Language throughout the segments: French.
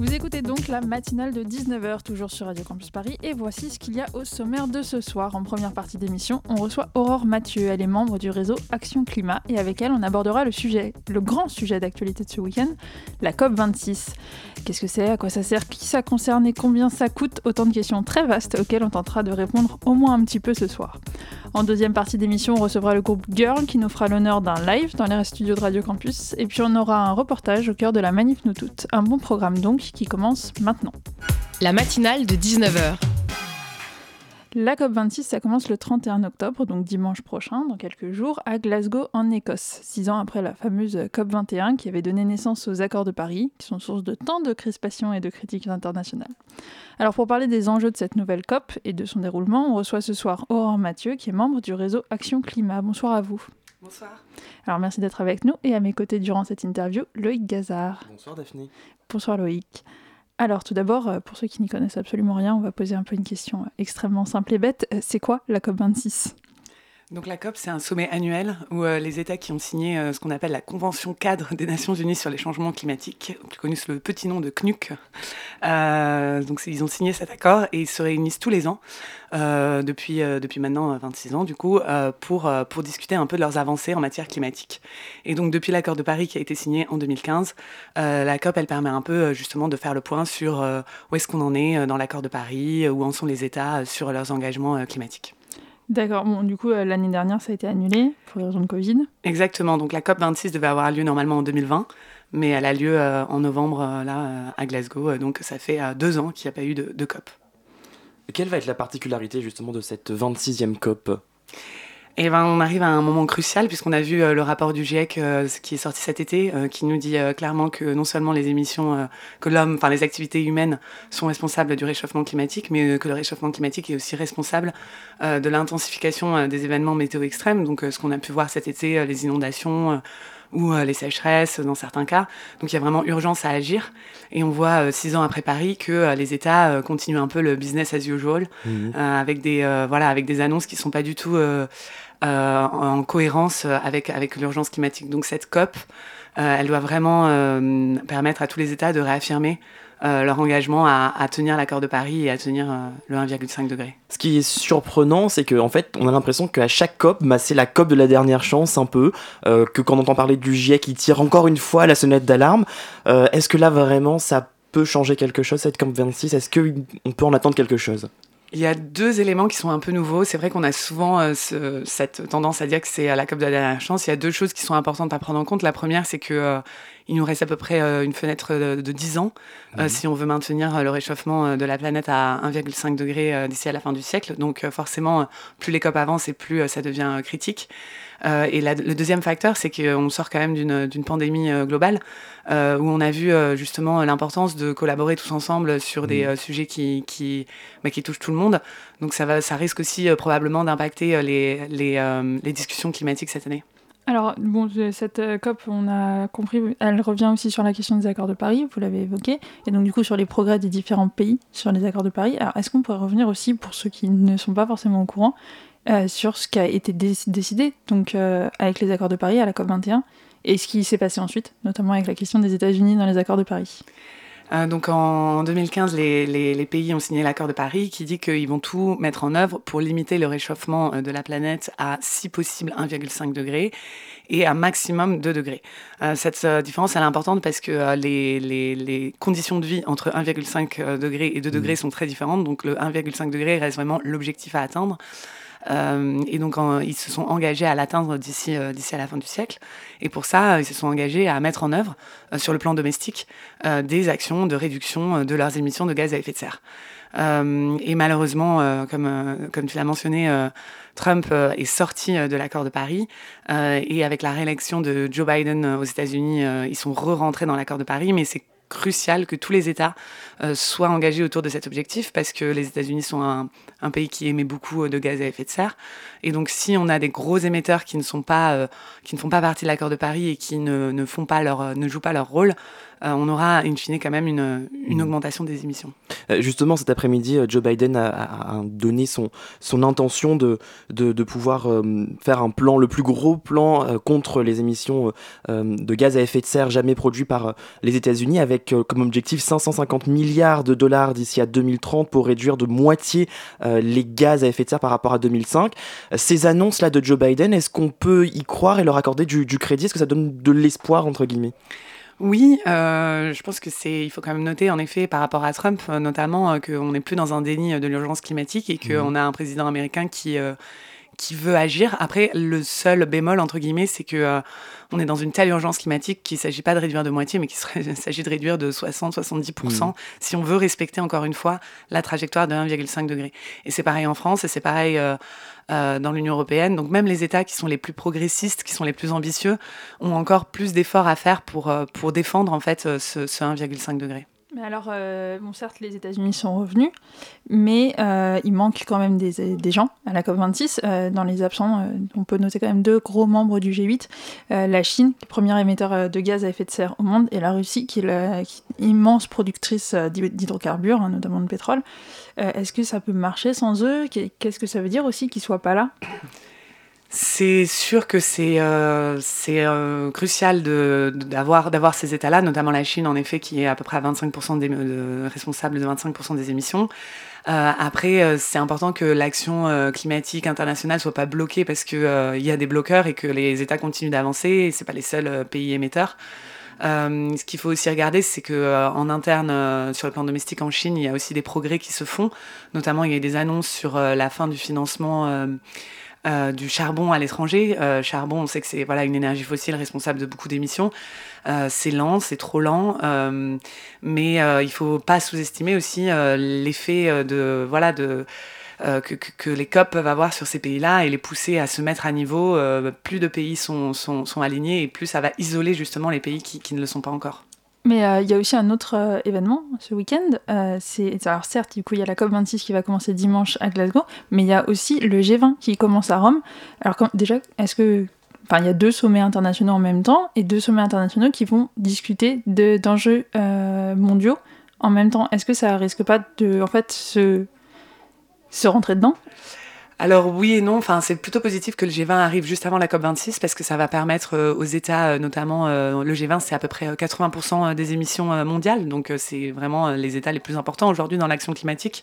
Vous écoutez donc la matinale de 19h, toujours sur Radio Campus Paris, et voici ce qu'il y a au sommaire de ce soir. En première partie d'émission, on reçoit Aurore Mathieu. Elle est membre du réseau Action Climat, et avec elle, on abordera le sujet, le grand sujet d'actualité de ce week-end, la COP26. Qu'est-ce que c'est? À quoi ça sert? Qui ça concerne? Et combien ça coûte? Autant de questions très vastes auxquelles on tentera de répondre au moins un petit peu ce soir. En deuxième partie d'émission, on recevra le groupe Girl qui nous fera l'honneur d'un live dans les studios de Radio Campus. Et puis on aura un reportage au cœur de la Manif Nous Toutes. Un bon programme donc qui commence maintenant. La matinale de 19h. La COP26, ça commence le 31 octobre, donc dimanche prochain, dans quelques jours, à Glasgow, en Écosse, six ans après la fameuse COP21 qui avait donné naissance aux accords de Paris, qui sont source de tant de crispations et de critiques internationales. Alors pour parler des enjeux de cette nouvelle COP et de son déroulement, on reçoit ce soir Aurore Mathieu, qui est membre du réseau Action Climat. Bonsoir à vous. Bonsoir. Alors merci d'être avec nous et à mes côtés durant cette interview, Loïc Gazard. Bonsoir Daphné. Bonsoir Loïc. Alors tout d'abord, euh, pour ceux qui n'y connaissent absolument rien, on va poser un peu une question extrêmement simple et bête. Euh, c'est quoi la COP26 donc la COP, c'est un sommet annuel où euh, les États qui ont signé ce qu'on appelle la Convention cadre des Nations Unies sur les changements climatiques, connue sous le petit nom de CNUC, donc ils ont signé cet accord et ils se réunissent tous les ans euh, depuis, euh, depuis maintenant 26 euh, ans, du coup, pour, pour discuter un peu de leurs avancées en matière climatique. Et donc, depuis l'accord de Paris qui a été signé en 2015, la COP, elle permet un peu justement de faire le point sur où est-ce qu'on en est dans l'accord de Paris, où en sont les États sur leurs engagements climatiques. D'accord. Bon, du coup, l'année dernière, ça a été annulé pour les raisons de Covid. Exactement. Donc, la COP 26 devait avoir lieu normalement en 2020, mais elle a lieu en novembre, là, à Glasgow. donc, ça fait deux ans qu'il n'y a pas eu de COP. Quelle va être la particularité justement de cette 26e COP? Eh ben, on arrive à un moment crucial puisqu'on a vu euh, le rapport du GIEC euh, qui est sorti cet été, euh, qui nous dit clairement que non seulement les émissions, que l'homme, enfin les activités humaines sont responsables du réchauffement climatique, mais que le réchauffement climatique est aussi responsable de l'intensification des événements météo extrêmes. Donc, ce qu'on a pu voir cet été, les inondations ou euh, les sécheresses dans certains cas. Donc il y a vraiment urgence à agir. Et on voit euh, six ans après Paris que euh, les États continuent un peu le business as usual mmh. avec des voilà avec des annonces qui sont pas du tout en cohérence avec avec l'urgence climatique. Donc cette COP, elle doit vraiment permettre à tous les États de réaffirmer euh, leur engagement à, tenir l'accord de Paris et à tenir euh, le 1,5 degré. Ce qui est surprenant, c'est qu'en en fait, on a l'impression qu'à chaque COP, bah, c'est la COP de la dernière chance un peu, euh, que quand on entend parler du GIEC, il tire encore une fois la sonnette d'alarme. Est-ce que là, vraiment, ça peut changer quelque chose, cette COP 26 Est-ce qu'on peut en attendre quelque chose? Il y a deux éléments qui sont un peu nouveaux. C'est vrai qu'on a souvent cette tendance à dire que c'est à la COP de la dernière chance. Il y a deux choses qui sont importantes à prendre en compte. La première, c'est que il nous reste à peu près euh, une fenêtre de, 10 ans euh, mhm. si on veut maintenir euh, le réchauffement de la planète à 1,5 degré d'ici à la fin du siècle. Donc forcément, plus les COP avancent et plus ça devient critique. et le deuxième facteur, c'est qu'on sort quand même d'une pandémie globale où on a vu justement l'importance de collaborer tous ensemble sur des mhm. sujets qui, qui, bah, qui, touchent tout le monde. Donc ça, va, ça risque aussi probablement d'impacter les, les, les discussions climatiques cette année. Alors, bon, cette euh, COP, on a compris, elle revient aussi sur la question des accords de Paris, vous l'avez évoqué, et donc du coup sur les progrès des différents pays sur les accords de Paris. Alors, est-ce qu'on pourrait revenir aussi, pour ceux qui ne sont pas forcément au courant, euh, sur ce qui a été décidé donc, euh, avec les accords de Paris à la COP 21, et ce qui s'est passé ensuite, notamment avec la question des États-Unis dans les accords de Paris? Euh, donc en 2015, les, les, les pays ont signé l'accord de Paris qui dit qu'ils vont tout mettre en œuvre pour limiter le réchauffement euh, de la planète à, si possible, 1,5 degré et à maximum 2 degrés. Euh, cette différence, elle est importante parce que les, les, conditions de vie entre 1,5 degré et 2 degrés mmh. sont très différentes. Donc le 1,5 degré reste vraiment l'objectif à atteindre. Euh, et donc, ils se sont engagés à l'atteindre d'ici euh, d'ici à la fin du siècle. Et pour ça, ils se sont engagés à mettre en œuvre, euh, sur le plan domestique, des actions de réduction de leurs émissions de gaz à effet de serre. et malheureusement, comme, comme tu l'as mentionné, Trump est sorti de l'accord de Paris. et avec la réélection de Joe Biden aux États-Unis, ils sont re-rentrés dans l'accord de Paris, mais c'est crucial que tous les États soient engagés autour de cet objectif parce que les États-Unis sont un, pays qui émet beaucoup de gaz à effet de serre. Et donc, si on a des gros émetteurs qui ne, sont pas, qui ne font pas partie de l'accord de Paris et qui ne, ne, font pas leur, ne jouent pas leur rôle, euh, on aura in fine quand même une, mm. augmentation des émissions. Euh, justement, cet après-midi, euh, Joe Biden a, donné son, son intention de, de, pouvoir faire un plan, le plus gros plan contre les émissions de gaz à effet de serre jamais produit par les États-Unis, avec comme objectif 550 milliards de dollars d'ici à 2030 pour réduire de moitié les gaz à effet de serre par rapport à 2005. Ces annonces-là de Joe Biden, est-ce qu'on peut y croire et leur accorder du, du crédit? Est-ce que ça donne de l'espoir, entre guillemets? Oui, euh, je pense que c'est, il faut quand même noter en effet par rapport à Trump, euh, notamment euh, qu'on n'est plus dans un déni de l'urgence climatique et qu'on mmh. a un président américain qui qui veut agir. Après, le seul bémol entre guillemets, c'est que on est dans une telle urgence climatique qu'il ne s'agit pas de réduire de moitié, mais qu'il s'agit de réduire de 60-70% mmh. si on veut respecter encore une fois la trajectoire de 1,5 degré. Et c'est pareil en France et c'est pareil euh, dans l'Union européenne. Donc même les États qui sont les plus progressistes, qui sont les plus ambitieux, ont encore plus d'efforts à faire pour, euh, pour défendre en fait euh, ce, ce 1,5 degré. Alors, euh, certes, les États-Unis sont revenus, mais euh, il manque quand même des, gens à la COP26. Euh, dans les absents, on peut noter quand même deux gros membres du G8 la Chine, premier émetteur de gaz à effet de serre au monde, et la Russie, qui est l'immense productrice d'hydrocarbures, hein, notamment de pétrole. Est-ce que ça peut marcher sans eux? Qu'est-ce que ça veut dire aussi qu'ils soient pas là? C'est sûr que c'est euh, euh, crucial d'avoir ces États-là, notamment la Chine en effet qui est à peu près à 25% des, de, responsable de 25% des émissions. Euh, après, euh, c'est important que l'action euh, climatique internationale soit pas bloquée parce que il y a des bloqueurs et que les États continuent d'avancer. Et c'est pas les seuls pays émetteurs. ce qu'il faut aussi regarder, c'est que en interne, sur le plan domestique en Chine, il y a aussi des progrès qui se font. Notamment, il y a des annonces sur la fin du financement euh, du charbon à l'étranger. Euh, charbon, on sait que c'est voilà une énergie fossile responsable de beaucoup d'émissions. Euh, c'est lent, c'est trop lent, mais il faut pas sous-estimer aussi l'effet de voilà de que, les COP peuvent avoir sur ces pays-là et les pousser à se mettre à niveau. plus de pays sont, sont, alignés et plus ça va isoler justement les pays qui ne le sont pas encore. Mais euh, il y a aussi un autre euh, événement ce week-end. Euh, c'est alors certes, du coup, il y a la COP26 qui va commencer dimanche à Glasgow, mais il y a aussi le G20 qui commence à Rome. Alors déjà, est-ce que Enfin, il y a deux sommets internationaux en même temps et deux sommets internationaux qui vont discuter d'enjeux mondiaux en même temps. Est-ce que ça risque pas de, en fait, se, se rentrer dedans? Alors oui et non, enfin c'est plutôt positif que le G20 arrive juste avant la COP26 parce que ça va permettre euh, aux États, euh, notamment euh, le G20, c'est à peu près 80% des émissions mondiales, donc c'est vraiment les États les plus importants aujourd'hui dans l'action climatique.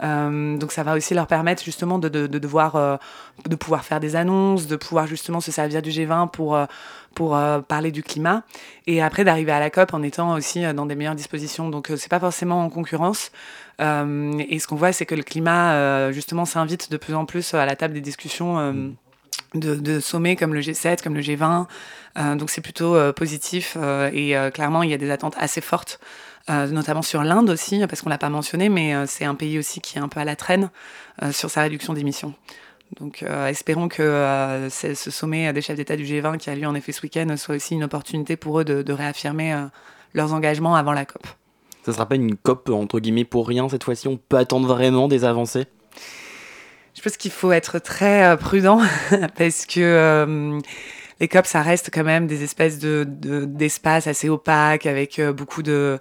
Donc ça va aussi leur permettre justement de, de, de devoir de pouvoir faire des annonces, de pouvoir justement se servir du G20 pour pour parler du climat et après d'arriver à la COP en étant aussi dans des meilleures dispositions. Donc c'est pas forcément en concurrence. Euh, et ce qu'on voit, c'est que le climat, euh, justement, s'invite de plus en plus à la table des discussions euh, de, sommets comme le G7, comme le G20. donc c'est plutôt positif et clairement, il y a des attentes assez fortes. Notamment sur l'Inde aussi, parce qu'on l'a pas mentionné, mais c'est un pays aussi qui est un peu à la traîne sur sa réduction d'émissions. Donc espérons que ce sommet des chefs d'État du G20 qui a lieu en effet ce week-end soit aussi une opportunité pour eux de réaffirmer leurs engagements avant la COP. Ça sera pas une COP entre guillemets pour rien cette fois-ci? On peut attendre vraiment des avancées? Je pense qu'il faut être très euh, prudent parce que euh, les COP, ça reste quand même des espèces de, d'espaces assez opaques avec euh, beaucoup de,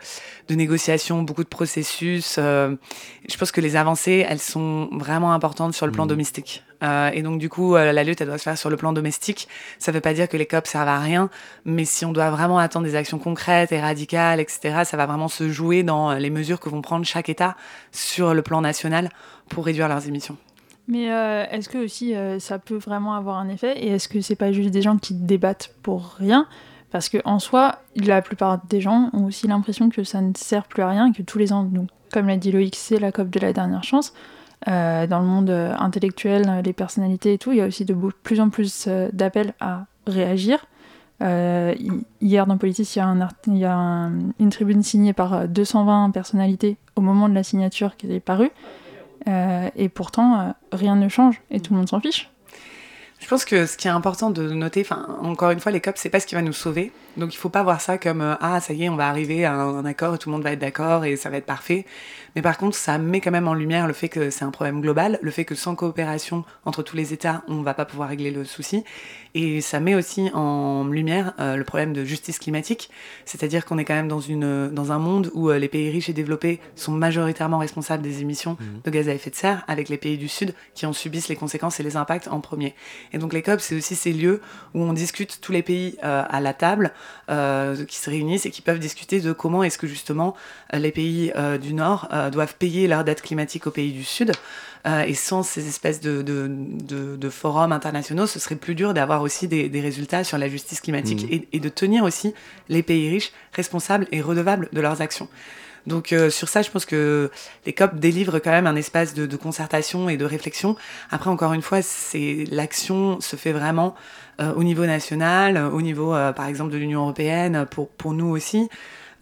de, négociations, beaucoup de processus. je pense que les avancées, elles sont vraiment importantes sur le plan mmh. domestique. Euh, et donc, du coup, euh, la lutte, elle doit se faire sur le plan domestique. Ça ne veut pas dire que les COP servent à rien, mais si on doit vraiment attendre des actions concrètes et radicales, etc., ça va vraiment se jouer dans les mesures que vont prendre chaque État sur le plan national pour réduire leurs émissions. Mais euh, est-ce que aussi ça peut vraiment avoir un effet? Et est-ce que c'est pas juste des gens qui débattent pour rien? Parce que en soi, la plupart des gens ont aussi l'impression que ça ne sert plus à rien, que tous les ans, comme l'a dit Loïc, c'est la COP de la dernière chance. Euh, dans le monde euh, intellectuel, euh, les personnalités et tout, il y a aussi de plus en plus d'appels à réagir. hier dans Politis, il y a une tribune signée par 220 personnalités au moment de la signature qui est parue. Et pourtant, rien ne change et tout le monde s'en fiche. Je pense que ce qui est important de noter, enfin, encore une fois, les COP, c'est pas ce qui va nous sauver. Donc, il faut pas voir ça comme euh, ah, ça y est, on va arriver à un, accord, tout le monde va être d'accord et ça va être parfait. Mais par contre, ça met quand même en lumière le fait que c'est un problème global, le fait que sans coopération entre tous les États, on va pas pouvoir régler le souci. Et ça met aussi en lumière euh, le problème de justice climatique, c'est-à-dire qu'on est quand même dans, une, dans un monde où euh, les pays riches et développés sont majoritairement responsables des émissions mmh. de gaz à effet de serre, avec les pays du Sud qui en subissent les conséquences et les impacts en premier. Et donc les COP, c'est aussi ces lieux où on discute tous les pays euh, à la table, qui se réunissent et qui peuvent discuter de comment est-ce que justement les pays du Nord doivent payer leur dette climatique aux pays du Sud. Euh, et sans ces espèces de, de, de, forums internationaux, ce serait plus dur d'avoir aussi des, des, résultats sur la justice climatique mmh. et, et, de tenir aussi les pays riches responsables et redevables de leurs actions. Donc euh, sur ça, je pense que les COP délivrent quand même un espace de, concertation et de réflexion. Après, encore une fois, c'est l'action se fait vraiment euh, au niveau national, au niveau, par exemple, de l'Union européenne, pour nous aussi.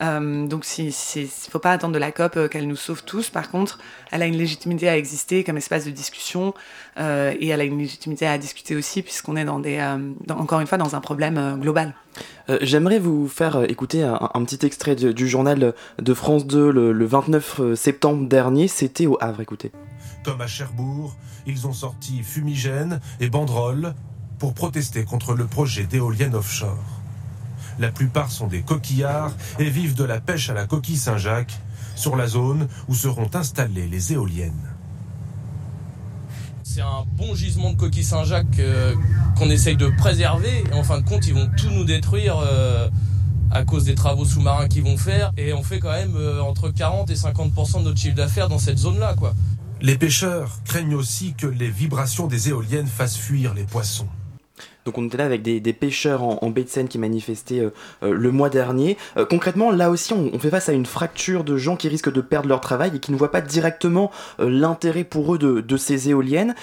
Euh, donc il ne faut pas attendre de la COP euh, qu'elle nous sauve tous. Par contre, elle a une légitimité à exister comme espace de discussion euh, et elle a une légitimité à discuter aussi puisqu'on est dans des, encore une fois dans un problème global. J'aimerais vous faire écouter un, petit extrait du journal de France 2 le, le 29 septembre dernier. C'était au Havre, écoutez. Comme à Cherbourg, ils ont sorti fumigènes et banderoles pour protester contre le projet d'éolienne offshore. La plupart sont des coquillards et vivent de la pêche à la coquille Saint-Jacques, sur la zone où seront installées les éoliennes. C'est un bon gisement de coquille Saint-Jacques euh, qu'on essaye de préserver. Et en fin de compte, ils vont tout nous détruire euh, à cause des travaux sous-marins qu'ils vont faire. Et on fait quand même euh, entre 40 et 50% de notre chiffre d'affaires dans cette zone-là. quoi. Les pêcheurs craignent aussi que les vibrations des éoliennes fassent fuir les poissons. Donc on était là avec des, pêcheurs en, baie de Seine qui manifestaient euh, euh, le mois dernier. Euh, concrètement, là aussi, on, fait face à une fracture de gens qui risquent de perdre leur travail et qui ne voient pas directement l'intérêt pour eux de, ces éoliennes.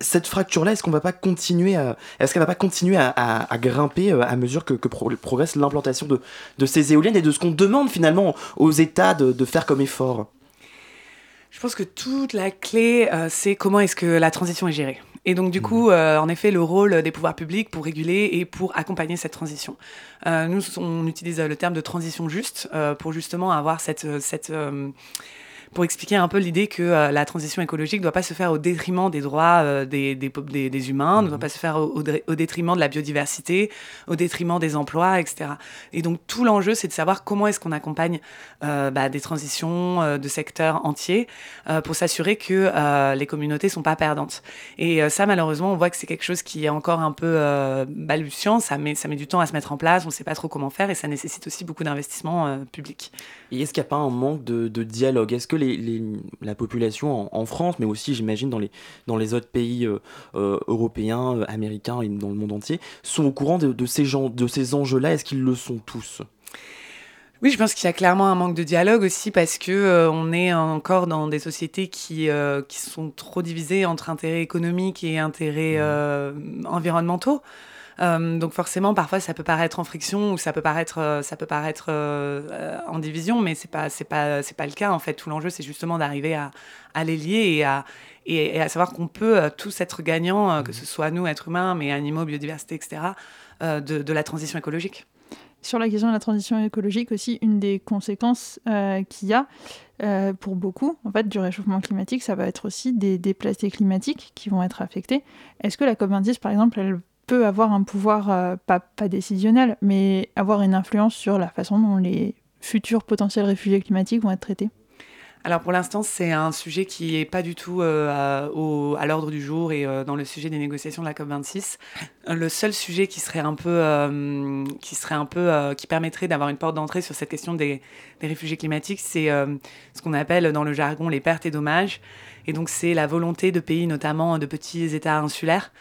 cette fracture-là, est-ce qu'on va pas continuer à, est-ce qu'elle va pas continuer à, grimper à mesure que, progresse l'implantation de, ces éoliennes et de ce qu'on demande finalement aux États de, faire comme effort? Je pense que toute la clé, c'est comment est-ce que la transition est gérée. Et donc, du mmh. coup, euh, en effet, le rôle des pouvoirs publics pour réguler et pour accompagner cette transition. Euh, nous, on utilise le terme de transition juste euh, pour justement avoir cette, cette pour expliquer un peu l'idée que euh, la transition écologique ne doit pas se faire au détriment des droits euh, des, des, des, humains, ne doit mhm. pas se faire au, détriment de la biodiversité, au détriment des emplois, etc. Et donc tout l'enjeu, c'est de savoir comment est-ce qu'on accompagne euh, bah, des transitions de secteurs entiers pour s'assurer que les communautés sont pas perdantes. Et ça, malheureusement, on voit que c'est quelque chose qui est encore un peu balbutiant, ça met, ça met du temps à se mettre en place, on ne sait pas trop comment faire et ça nécessite aussi beaucoup d'investissements publics. Et est-ce qu'il n'y a pas un manque de, de dialogue? Est-ce que la population en, France, mais aussi j'imagine dans les, dans les autres pays euh, euh, européens, euh, américains et dans le monde entier, sont au courant de, ces, gens, de ces enjeux-là Est-ce qu'ils le sont tous? Oui, je pense qu'il y a clairement un manque de dialogue aussi parce que on est encore dans des sociétés qui, qui sont trop divisées entre intérêts économiques et intérêts mmh. environnementaux. Euh, donc forcément, parfois, ça peut paraître en friction ou ça peut paraître, euh, ça peut paraître euh, en division, mais c'est pas, c'est pas, c'est pas le cas en fait. Tout l'enjeu, c'est justement d'arriver à, à, les lier et à, et, à savoir qu'on peut tous être gagnants, que mmh. ce soit nous, êtres humains, mais animaux, biodiversité, etc., de, de la transition écologique sur la question de la transition écologique aussi, une des conséquences qu'il y a pour beaucoup en fait, du réchauffement climatique, ça va être aussi des déplacés climatiques qui vont être affectés. Est-ce que la COP26, par exemple, elle peut avoir un pouvoir, euh, pas, décisionnel, mais avoir une influence sur la façon dont les futurs potentiels réfugiés climatiques vont être traités alors pour l'instant, c'est un sujet qui n'est pas du tout euh, au, à l'ordre du jour et euh, dans le sujet des négociations de la COP26. Le seul sujet qui serait un peu, qui serait un peu, qui permettrait d'avoir une porte d'entrée sur cette question des, des réfugiés climatiques, c'est ce qu'on appelle dans le jargon les pertes et dommages. Et donc c'est la volonté de pays, notamment de petits États insulaires,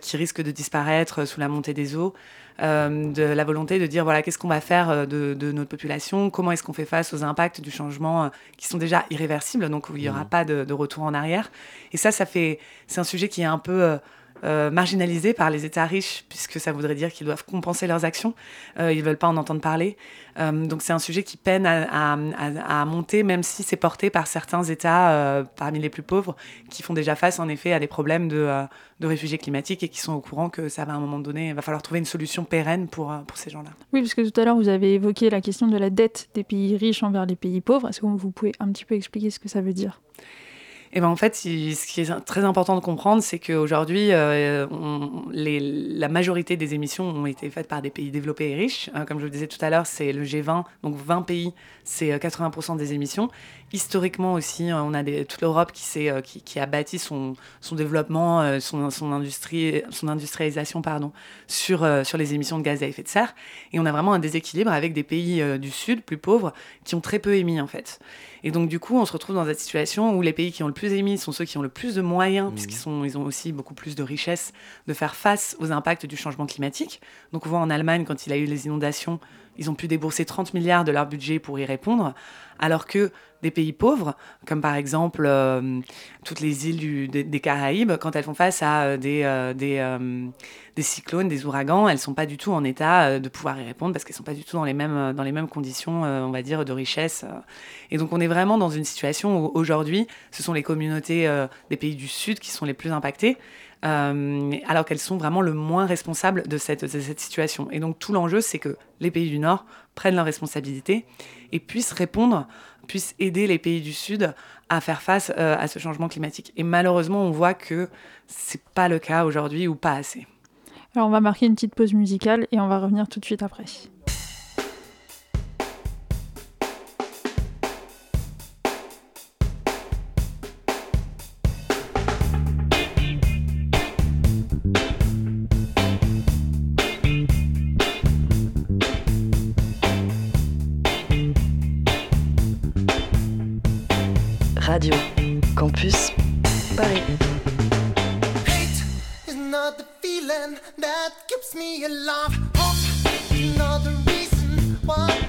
qui risquent de disparaître sous la montée des eaux, euh, de la volonté de dire voilà qu'est-ce qu'on va faire euh, de, de, notre population, comment est-ce qu'on fait face aux impacts du changement qui sont déjà irréversibles, donc où il n'y aura mmh. pas de, de, retour en arrière? Et ça, ça fait c'est un sujet qui est un peu marginalisés par les États riches, puisque ça voudrait dire qu'ils doivent compenser leurs actions. ils ne veulent pas en entendre parler. donc c'est un sujet qui peine à, monter, même si c'est porté par certains États parmi les plus pauvres, qui font déjà face en effet à des problèmes de, de réfugiés climatiques et qui sont au courant que ça va à un moment donné, il va falloir trouver une solution pérenne pour, pour ces gens-là. Oui, parce que tout à l'heure, vous avez évoqué la question de la dette des pays riches envers les pays pauvres. Est-ce que vous pouvez un petit peu expliquer ce que ça veut dire? Et ben en fait, ce qui est très important de comprendre, c'est qu'aujourd'hui, euh, la majorité des émissions ont été faites par des pays développés et riches. Hein, comme je vous disais tout à l'heure, c'est le G20, donc 20 pays, c'est 80% euh, des émissions. Historiquement aussi, euh, on a toute l'Europe qui, a bâti son, développement, son, son, industrie, son industrialisation pardon, sur, sur les émissions de gaz à effet de serre. Et on a vraiment un déséquilibre avec des pays du Sud, plus pauvres, qui ont très peu émis en fait. Et donc, du coup, on se retrouve dans cette situation où les pays qui ont le plus émis sont ceux qui ont le plus de moyens, mmh. puisqu'ils sont, ils ont aussi beaucoup plus de richesses, de faire face aux impacts du changement climatique. Donc, on voit en Allemagne, quand il a eu les inondations, ils ont pu débourser 30 milliards de leur budget pour y répondre, alors que des pays pauvres, comme par exemple euh, toutes les îles des, Caraïbes, quand elles font face à euh, des, euh, des, cyclones, des ouragans, elles ne sont pas du tout en état de pouvoir y répondre parce qu'elles ne sont pas du tout dans les mêmes, dans les mêmes conditions, on va dire, de richesse. Et donc on est vraiment dans une situation où aujourd'hui, ce sont les communautés des pays du Sud qui sont les plus impactées. Alors qu'elles sont vraiment le moins responsables de cette, situation. Et donc tout l'enjeu, c'est que les pays du Nord prennent leurs responsabilités et puissent répondre puisse aider les pays du Sud à faire face euh, à ce changement climatique. Et malheureusement, on voit que c'est pas le cas aujourd'hui ou pas assez. Alors on va marquer une petite pause musicale et on va revenir tout de suite après. Campus Paris. Hate is not the feeling that keeps me alive. Hope is not the reason why.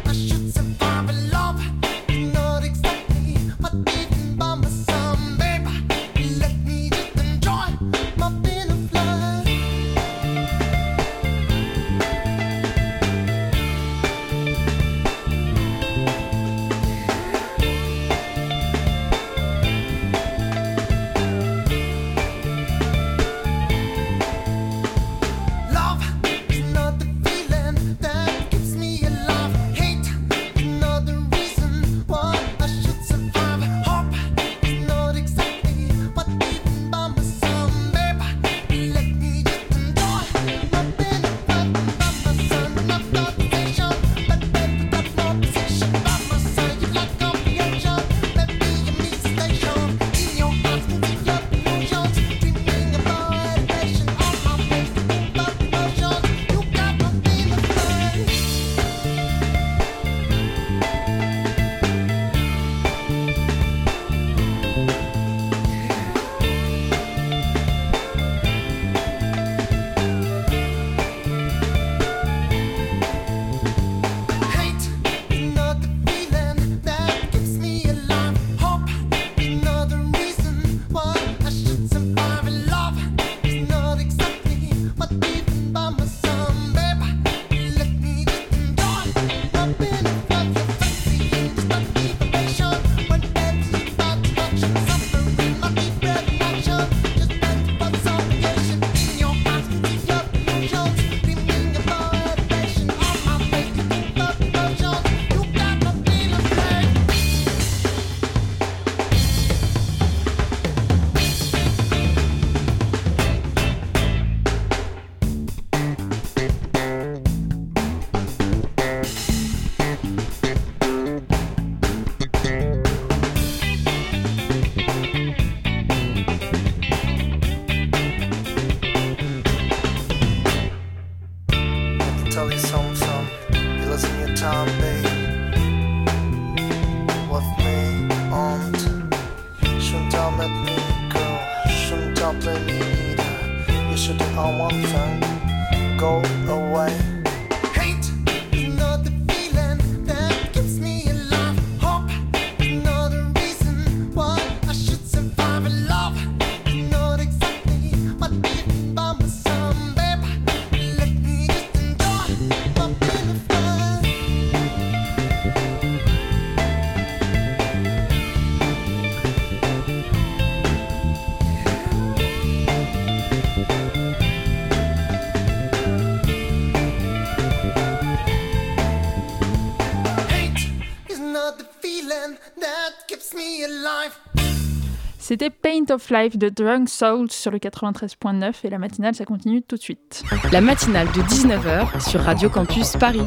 Of Life de Drunk Souls sur le 93.9 et la matinale, ça continue tout de suite. La matinale de 19h sur Radio Campus Paris.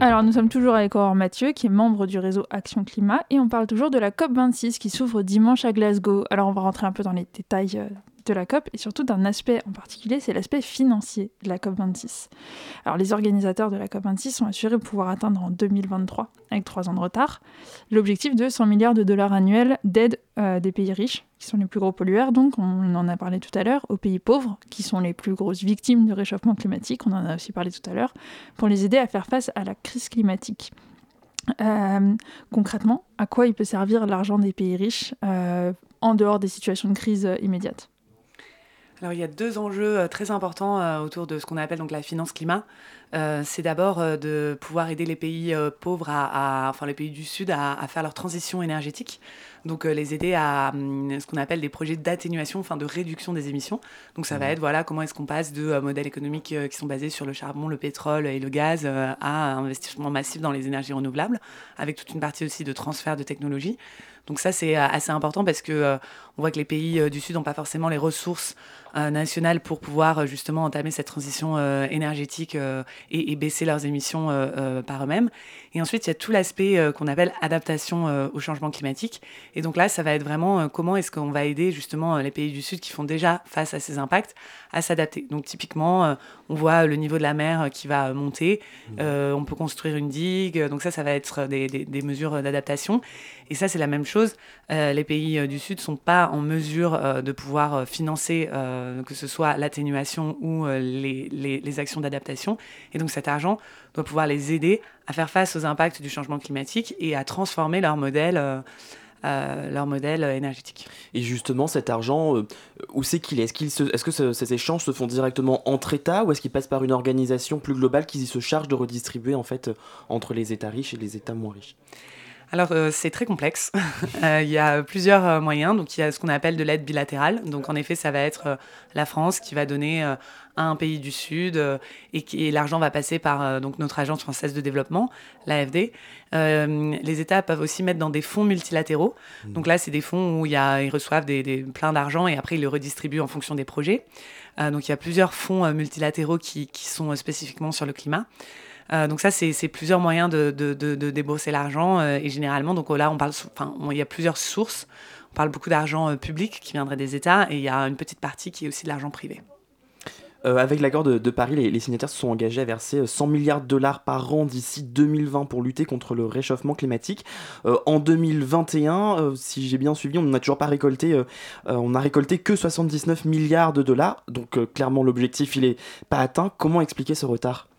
Alors nous sommes toujours avec Aurore Mathieu qui est membre du réseau Action Climat et on parle toujours de la COP26 qui s'ouvre dimanche à Glasgow. Alors on va rentrer un peu dans les détails euh, de la COP et surtout d'un aspect en particulier, c'est l'aspect financier de la COP26. Alors les organisateurs de la COP26 sont assurés de pouvoir atteindre en 2023, avec trois ans de retard, l'objectif de 100 milliards de dollars annuels d'aide euh, des pays riches, qui sont les plus gros pollueurs, donc on en a parlé tout à l'heure, aux pays pauvres, qui sont les plus grosses victimes du réchauffement climatique, on en a aussi parlé tout à l'heure, pour les aider à faire face à la crise climatique. Euh, concrètement, à quoi il peut servir l'argent des pays riches euh, en dehors des situations de crise immédiates Alors il y a deux enjeux euh, très importants euh, autour de ce qu'on appelle donc la finance climat. Euh, c'est d'abord de pouvoir aider les pays pauvres, à, à- enfin les pays du Sud, à, à faire leur transition énergétique. Donc euh, les aider à hum, ce qu'on appelle des projets d'atténuation, enfin de réduction des émissions. Donc ça va être voilà comment est-ce qu'on passe de euh, modèles économiques qui sont basés sur le charbon, le pétrole et le gaz à un investissement massif dans les énergies renouvelables, avec toute une partie aussi de transfert de technologie. Donc ça c'est assez important parce que on voit que les pays du Sud n'ont pas forcément les ressources nationales pour pouvoir euh, justement entamer cette transition euh, énergétique euh, et, et baisser leurs émissions euh, euh, par eux-mêmes. Et ensuite, il y a tout l'aspect euh, qu'on appelle adaptation euh, au changement climatique. Et donc là, ça va être vraiment euh, comment est-ce qu'on va aider justement euh, les pays du Sud qui font déjà face à ces impacts à s'adapter. Donc typiquement, euh, on voit le niveau de la mer euh, qui va euh, monter, Euh, on peut construire une digue, donc ça, ça va être des, des- des mesures d'adaptation. Et ça, c'est la même chose. Euh, les pays euh, du Sud ne sont pas en mesure euh, de pouvoir euh, financer euh, que ce soit l'atténuation ou euh, les, les- actions d'adaptation. Et donc cet argent doit pouvoir les aider à faire face aux impacts du changement climatique et à transformer leur modèle, euh, leur modèle énergétique. Et justement, cet argent, où c'est qu'il est? Est-ce est-ce que ce- ces échanges se font directement entre États ou est-ce qu'ils passent par une organisation plus globale qui se charge de redistribuer en fait entre les États riches et les États moins riches? Alors, euh, c'est très complexe. Euh, Il y a plusieurs euh, moyens. Donc, il y a ce qu'on appelle de l'aide bilatérale. Donc, en effet, ça va être la France qui va donner à un pays du Sud et, l'argent va passer par donc notre agence française de développement, l'AFD. Les États peuvent aussi mettre dans des fonds multilatéraux. Donc là, c'est des fonds où il y a, ils reçoivent des, des- plein d'argent et après ils le redistribuent en fonction des projets. Donc il y a plusieurs fonds multilatéraux qui, qui sont spécifiquement sur le climat. Euh, donc ça, c'est plusieurs moyens de, de, débourser l'argent. euh, et généralement, donc là, on parle, enfin, il y a plusieurs sources. On parle beaucoup d'argent euh, public qui viendrait des États et il y a une petite partie qui est aussi de l'argent privé. Avec l'accord de, Paris, les, signataires se sont engagés à verser euh, 100 milliards de dollars par an d'ici 2020 pour lutter contre le réchauffement climatique. En 2021, euh, si j'ai bien suivi, on n'a toujours pas récolté, on n'a récolté que 79 milliards de dollars. Donc clairement, l'objectif il est pas atteint. Comment expliquer ce retard?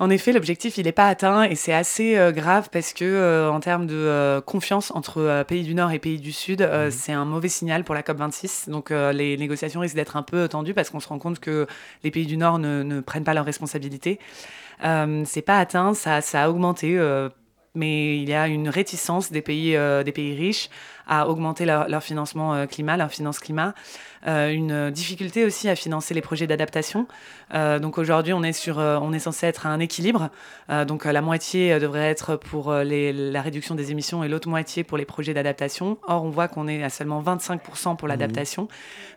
En effet, l'objectif, il n'est pas atteint et c'est assez euh, grave parce que, euh, en termes de euh, confiance entre pays du Nord et pays du Sud, euh, c'est un mauvais signal pour la COP26. Donc, les négociations risquent d'être un peu tendues parce qu'on se rend compte que les pays du Nord ne, ne prennent pas leurs responsabilités. C'est pas atteint, ça, ça a augmenté. mais il y a une réticence des pays, des pays riches à augmenter leur, leur financement euh, climat, leur finance climat, Euh, une difficulté aussi à financer les projets d'adaptation. Euh, donc aujourd'hui, on est sur, on est censé être à un équilibre. Donc la moitié devrait être pour les- la réduction des émissions et l'autre moitié pour les projets d'adaptation. Or, on voit qu'on est à seulement 25% pour l'adaptation.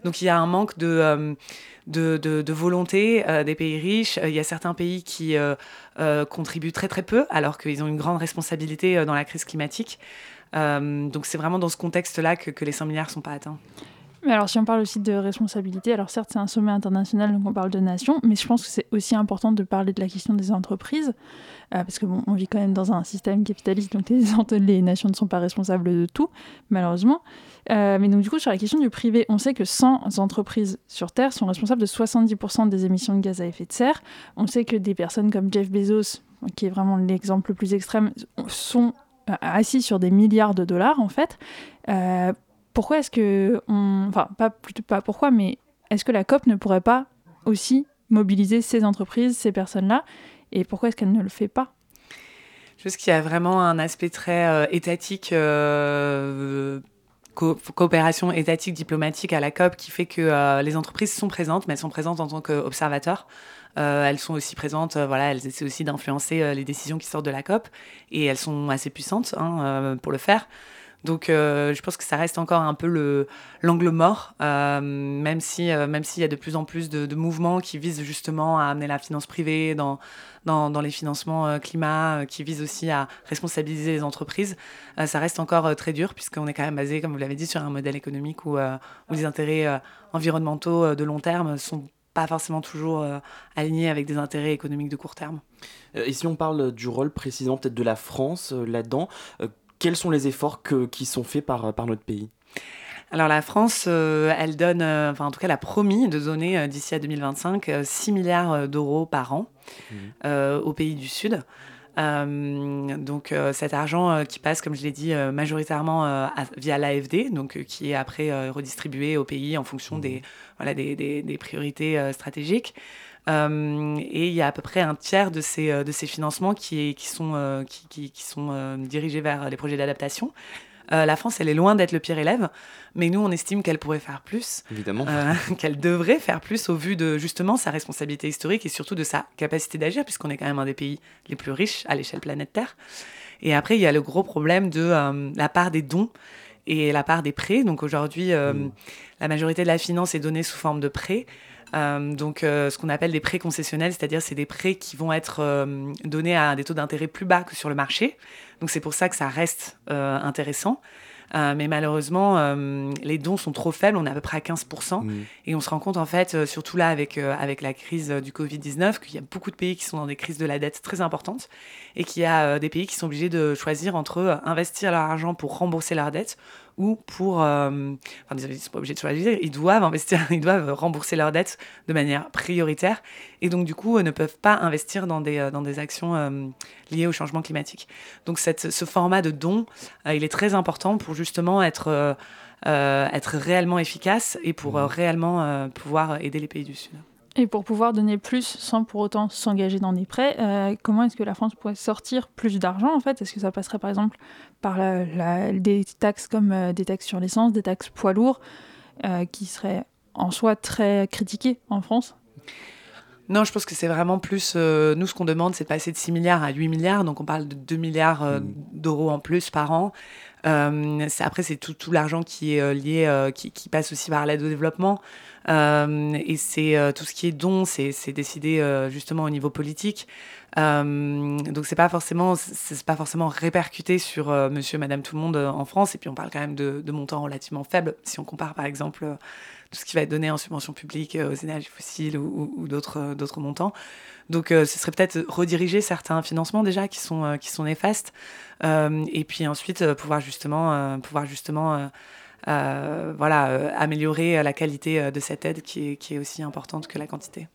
Donc il y a un manque de de, de- de volonté des pays riches. Il y a certains pays qui euh, contribuent très très peu, alors qu'ils ont une grande responsabilité dans la crise climatique. Euh, donc c'est vraiment dans ce contexte-là que, les 100 milliards ne sont pas atteints. Mais alors, si on parle aussi de responsabilité, alors certes, c'est un sommet international, donc on parle de nations, mais je pense que c'est aussi important de parler de la question des entreprises, euh, parce que bon, on vit quand même dans un système capitaliste, donc les, nations ne sont pas responsables de tout, malheureusement. Euh, mais donc, du coup, sur la question du privé, on sait que 100 entreprises sur Terre sont responsables de 70% des émissions de gaz à effet de serre. On sait que des personnes comme Jeff Bezos, qui est vraiment l'exemple le plus extrême, sont assis sur des milliards de dollars, en fait. Euh, pourquoi est-ce que on enfin pas plutôt pas pourquoi mais est-ce que la COP ne pourrait pas aussi mobiliser ces entreprises ces personnes-là et pourquoi est-ce qu'elle ne le fait pas? Juste qu'il y a vraiment un aspect très euh, étatique, euh, co- coopération étatique, diplomatique à la COP qui fait que euh, les entreprises sont présentes, mais elles sont présentes en tant qu'observateurs. Euh, elles sont aussi présentes, euh, voilà, elles essaient aussi d'influencer euh, les décisions qui sortent de la COP et elles sont assez puissantes hein, pour le faire. Donc je pense que ça reste encore un peu le l'angle mort, même si même s'il y a de plus en plus de, mouvements qui visent justement à amener la finance privée dans les financements climat, qui visent aussi à responsabiliser les entreprises. ça reste encore très dur puisqu'on est quand même basé, comme vous l'avez dit, sur un modèle économique où les intérêts environnementaux de long terme sont pas forcément toujours euh, aligné avec des intérêts économiques de court terme. Euh, et si on parle du rôle précisément peut-être de la France euh, là-dedans, quels sont les efforts que, qui sont faits par, par notre pays? Alors la France, elle donne, enfin en tout cas elle a promis de donner d'ici à 2025 6 milliards d'euros par an mmh. aux pays du Sud. Euh, donc euh, cet argent euh, qui passe, comme je l'ai dit, majoritairement via l'AFD, donc qui est après redistribué au pays en fonction des, mmh. voilà, des, des, des priorités stratégiques. et il y a à peu près un tiers de ces, de ces financements qui, qui sont, qui, qui, qui sont dirigés vers les projets d'adaptation. Euh, la France, elle est loin d'être le pire élève, mais nous, on estime qu'elle pourrait faire plus. Évidemment. Euh, qu'elle devrait faire plus au vu de justement sa responsabilité historique et surtout de sa capacité d'agir, puisqu'on est quand même un des pays les plus riches à l'échelle planète Terre. Et après, il y a le gros problème de euh, la part des dons et la part des prêts. Donc aujourd'hui, mm. la majorité de la finance est donnée sous forme de prêts. Donc, ce qu'on appelle des prêts concessionnels, c'est-à-dire c'est des prêts qui vont être donnés à des taux d'intérêt plus bas que sur le marché. Donc c'est pour ça que ça reste euh, intéressant. Euh, mais malheureusement, euh, les dons sont trop faibles, on est à peu près à 15%. Mmh. Et on se rend compte, en fait, surtout là, avec, avec la crise du Covid-19, qu'il y a beaucoup de pays qui sont dans des crises de la dette très importantes et qu'il y a des pays qui sont obligés de choisir entre investir leur argent pour rembourser leur dette ou pour. Euh, enfin, ils ne sont pas obligés de choisir, ils doivent investir, ils doivent rembourser leurs dettes de manière prioritaire et donc, du coup, ne peuvent pas investir dans des, euh, dans des actions euh, liées au changement climatique. Donc, cette, ce format de don, il est très important pour justement être, être réellement efficace et pour mmh. réellement pouvoir aider les pays du Sud. Et pour pouvoir donner plus sans pour autant s'engager dans des prêts, euh, comment est-ce que la France pourrait sortir plus d'argent en fait? Est-ce que ça passerait par exemple par des taxes comme euh, des taxes sur l'essence, des taxes poids lourds, euh, qui seraient en soi très critiquées en France? Non, je pense que c'est vraiment plus. nous, ce qu'on demande, c'est de passer de 6 milliards à 8 milliards. Donc, on parle de 2 milliards mmh. d'euros en plus par an. après, c'est tout, tout l'argent qui est lié, qui, qui, passe aussi par l'aide au développement. Euh, et c'est euh, tout ce qui est don, c'est décidé euh, justement au niveau politique. donc c'est pas forcément c'est pas forcément répercuté sur Monsieur, Madame, tout le monde en France. Et puis on parle quand même de, de montants relativement faibles si on compare par exemple tout ce qui va être donné en subvention publique aux énergies fossiles ou, ou d'autres d'autres montants. Donc, ce serait peut-être rediriger certains financements déjà qui sont, qui sont néfastes, et puis ensuite pouvoir justement, pouvoir justement euh, voilà, euh, améliorer la qualité de cette aide qui est, qui est aussi importante que la quantité.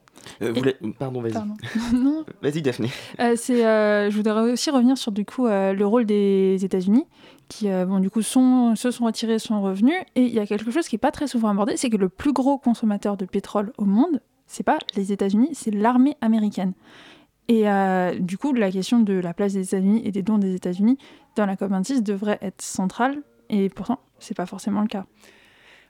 Euh, Pardon, vas-y. vas-y, Daphné. c'est, je voudrais aussi revenir sur du coup le rôle des États-Unis, qui bon, du coup sont, se sont retirés son revenu. Et il y a quelque chose qui n'est pas très souvent abordé, c'est que le plus gros consommateur de pétrole au monde, c'est pas les États-Unis, c'est l'armée américaine. Et du coup, la question de la place des États-Unis et des dons des États-Unis dans la COP26 devrait être centrale. Et pourtant, c'est pas forcément le cas.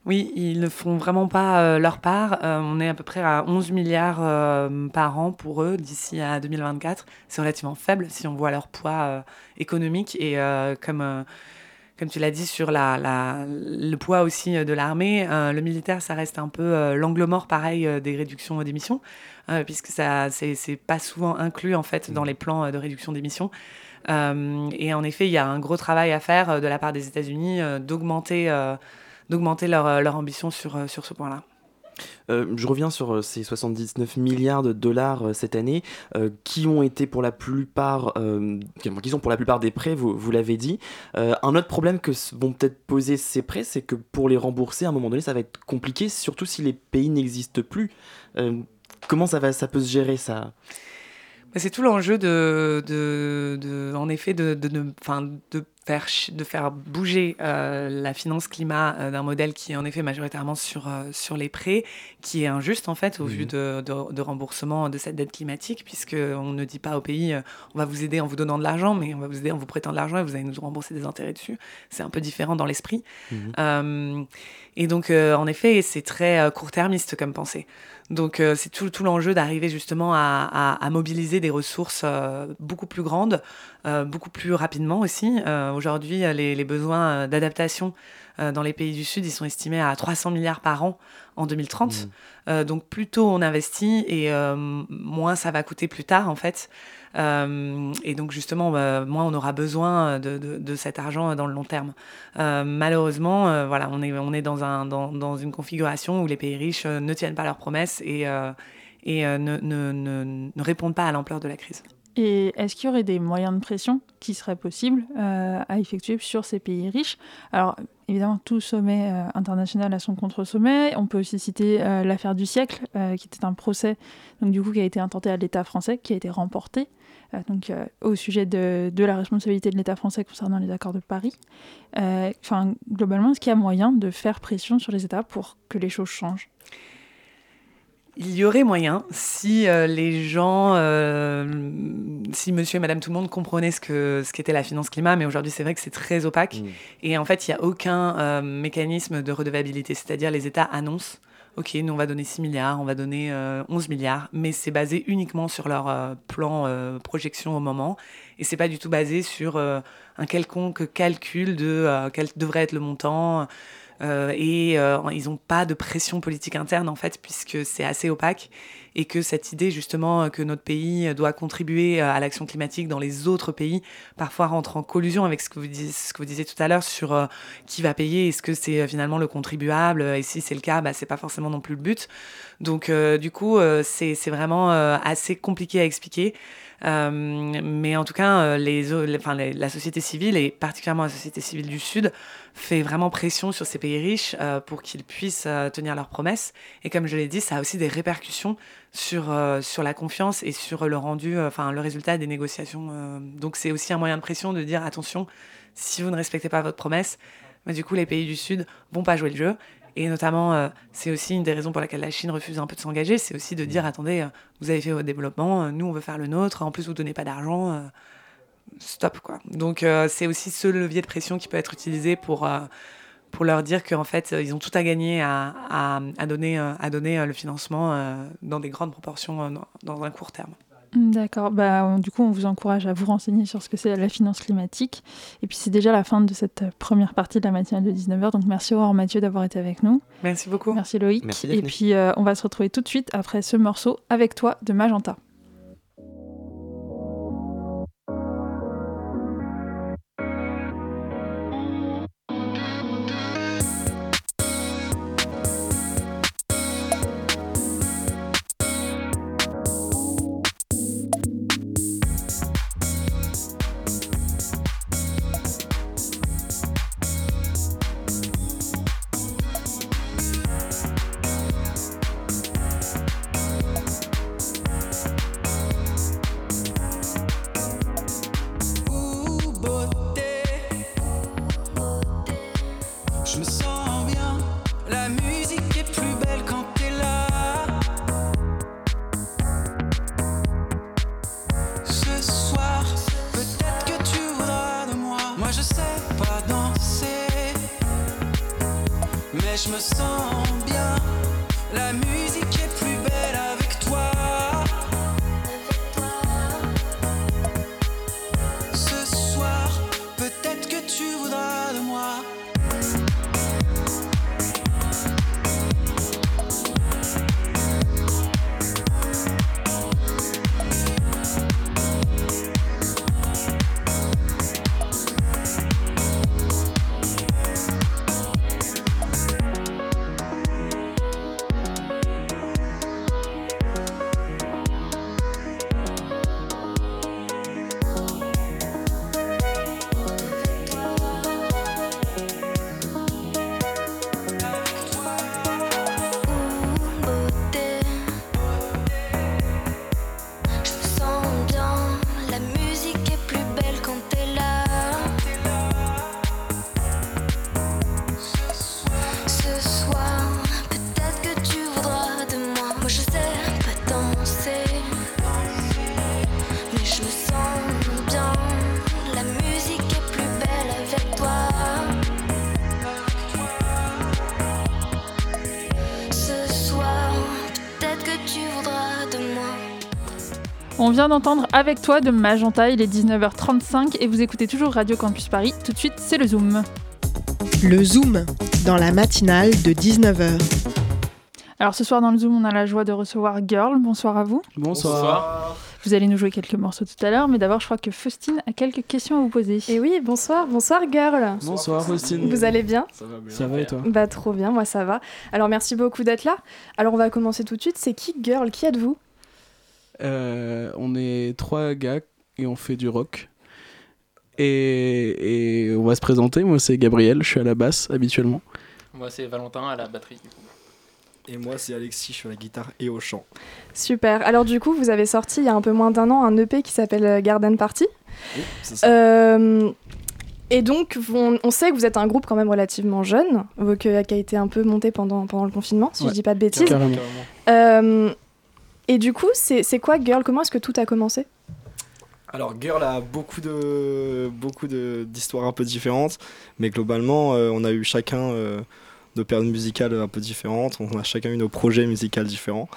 Oui, ils ne font vraiment pas euh, leur part. Euh, on est à peu près à 11 milliards euh, par an pour eux d'ici à 2024. C'est relativement faible si on voit leur poids économique et comme, comme tu l'as dit sur la, la, le poids aussi de l'armée, le militaire, ça reste un peu l'angle mort pareil des réductions d'émissions, puisque ça c'est pas souvent inclus en fait dans les plans de réduction d'émissions. Et en effet, il y a un gros travail à faire de la part des États-Unis d'augmenter d'augmenter leur, leur, ambition sur, sur ce point-là. je reviens sur ces 79 milliards de dollars cette année, qui ont été pour la plupart, qui sont pour la plupart des prêts, vous, vous l'avez dit. un autre problème que vont peut-être poser ces prêts, c'est que pour les rembourser, à un moment donné, ça va être compliqué, surtout si les pays n'existent plus. comment ça va, ça peut se gérer ça? C'est tout l'enjeu de, de, de, en effet, de, de, de, de faire, de faire bouger euh, la finance climat euh, d'un modèle qui est en effet majoritairement sur, euh, sur les prêts, qui est injuste en fait au vu de, de, remboursement de cette dette climatique, puisqu'on ne dit pas au pays on va vous aider en vous donnant de l'argent, mais on va vous aider en vous prêtant de l'argent et vous allez nous rembourser des intérêts dessus. C'est un peu différent dans l'esprit. Mhm. et donc en effet, c'est très court-termiste comme pensée. Donc c'est tout, tout l'enjeu d'arriver justement à, à, à, mobiliser des ressources beaucoup plus grandes, beaucoup plus rapidement aussi aujourd'hui, les, les, besoins d'adaptation dans les pays du Sud, ils sont estimés à 300 milliards par an en 2030. Mmh. donc plus tôt on investit et moins ça va coûter plus tard en fait. Euh, et donc justement, bah, moins on aura besoin de, de, cet argent dans le long terme. Euh, malheureusement, euh, voilà, on est, on est dans, un, dans, dans, une configuration où les pays riches ne tiennent pas leurs promesses et, et ne, ne, ne, ne répondent pas à l'ampleur de la crise. Et est-ce qu'il y aurait des moyens de pression qui seraient possibles à effectuer sur ces pays riches? Alors, évidemment, tout sommet international a son contre-sommet. On peut aussi citer l'affaire du siècle, qui était un procès donc, du coup, qui a été intenté à l'État français, qui a été remporté. Euh, donc, euh, au sujet de, de, la responsabilité de l'État français concernant les accords de Paris. Euh, enfin, globalement, est-ce qu'il y a moyen de faire pression sur les États pour que les choses changent? Il y aurait moyen si les gens, si monsieur et madame tout le monde comprenaient ce que ce qu'était la finance climat, mais aujourd'hui c'est vrai que c'est très opaque. Mmh. Et en fait, il n'y a aucun mécanisme de redevabilité, c'est-à-dire les États annoncent ok, nous on va donner 6 milliards, on va donner 11 euh, milliards, mais c'est basé uniquement sur leur euh, plan euh, projection au moment, et c'est pas du tout basé sur un quelconque calcul de quel devrait être le montant. Et ils n'ont pas de pression politique interne en fait, puisque c'est assez opaque et que cette idée justement que notre pays doit contribuer à l'action climatique dans les autres pays parfois rentre en collusion avec ce que vous disiez, tout à l'heure sur euh, qui va payer, est-ce que c'est euh, finalement le contribuable et si c'est le cas, bah, c'est pas forcément non plus le but. Donc euh, du coup, c'est vraiment assez compliqué à expliquer. Euh, mais en tout cas, enfin, la société civile, et particulièrement la société civile du Sud, fait vraiment pression sur ces pays riches pour qu'ils puissent tenir leurs promesses. Et comme je l'ai dit, ça a aussi des répercussions sur, euh, sur la confiance et sur le rendu, euh, enfin le résultat des négociations. Euh. donc c'est aussi un moyen de pression de dire attention, si vous ne respectez pas votre promesse, du coup les pays du Sud vont pas jouer le jeu. Et notamment, c'est aussi une des raisons pour laquelle la Chine refuse un peu de s'engager, c'est aussi de dire attendez, vous avez fait votre développement, nous on veut faire le nôtre, en plus vous donnez pas d'argent, stop quoi. Donc c'est aussi ce levier de pression qui peut être utilisé pour pour leur dire qu'en fait, ils ont tout à gagner à, à, donner, euh, à donner euh, le financement euh, dans des grandes proportions dans un court terme. D'accord. Bah, du coup, on vous encourage à vous renseigner sur ce que c'est la finance climatique. Et puis, c'est déjà la fin de cette première partie de la matinale de 19h. Donc, merci Aurore Mathieu d'avoir été avec nous. Merci beaucoup. Merci Loïc. Et puis, on va se retrouver tout de suite après ce morceau avec toi de Magenta. On vient d'entendre avec toi de Magenta, il est 19h35 et vous écoutez toujours Radio Campus Paris. Tout de suite, c'est le Zoom. Le Zoom, dans la matinale de 19h. Alors ce soir dans le Zoom, on a la joie de recevoir Girl. Bonsoir à vous. Bonsoir. Vous allez nous jouer quelques morceaux tout à l'heure, mais d'abord, je crois que Faustine a quelques questions à vous poser. Et oui, bonsoir, bonsoir Girl. Bonsoir Faustine. Vous allez bien Ça va bien. Ça va et toi Bah trop bien, moi ça va. Alors merci beaucoup d'être là. Alors on va commencer tout de suite. C'est qui Girl? Qui êtes-vous? Euh, On est trois gars et on fait du rock. Et, et on va se présenter. Moi, c'est Gabriel. Je suis à la basse habituellement. Moi, c'est Valentin à la batterie. Et moi, c'est Alexis, je suis à la guitare et au chant. Super. Alors du coup, vous avez sorti il y a un peu moins d'un an un EP qui s'appelle Garden Party. Oui, c'est ça. Euh, et donc, on, on sait que vous êtes un groupe quand même relativement jeune, euh, qui a été un peu monté pendant, pendant le confinement, si Ouais, je dis pas de bêtises. Carrément. Euh, et du coup, c'est quoi Girl? Comment est-ce que tout a commencé? Alors, Girl a beaucoup beaucoup d'histoires un peu différentes, mais globalement, euh, on a eu chacun euh, nos périodes musicales un peu différentes, on a chacun eu nos projets musicaux différents.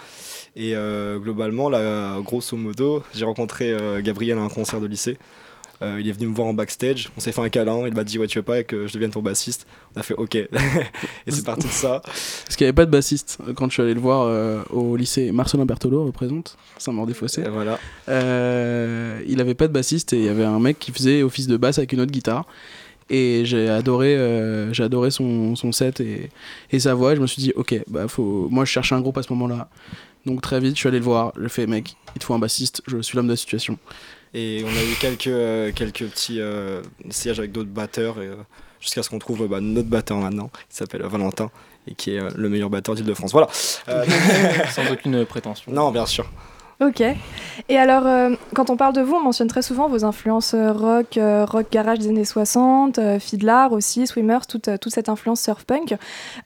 Et euh, globalement, là, grosso modo, j'ai rencontré Gabriel à un concert de lycée. Euh, il est venu me voir en backstage, on s'est fait un câlin, il m'a dit ouais tu veux pas que je devienne ton bassiste? On a fait ok, et c'est parti de ça. Parce qu'il n'y avait pas de bassiste euh, quand je suis allé le voir euh, au lycée. Marcelin Bertolo représente Saint-Maur-des-Fossés. Voilà. Euh, il avait pas de bassiste et il y avait un mec qui faisait office de basse avec une autre guitare. Et j'ai adoré, euh, j'ai adoré son, son set et, et sa voix. Je me suis dit, ok, bah faut... moi je cherchais un groupe à ce moment-là. Donc très vite, je suis allé le voir. Je fais, mec, il te faut un bassiste. Je suis l'homme de la situation. Et on a eu quelques, euh, quelques petits euh, sièges avec d'autres batteurs, euh, jusqu'à ce qu'on trouve euh, bah, notre batteur maintenant, qui s'appelle Valentin, et qui est euh, le meilleur batteur d'Île-de-France. Voilà. Euh, Sans aucune prétention. non, bien sûr. Ok. Et alors, euh, quand on parle de vous, on mentionne très souvent vos influences rock, euh, rock garage des années 60, euh, Fiddler aussi, Swimmers, toute, toute cette influence surf-punk.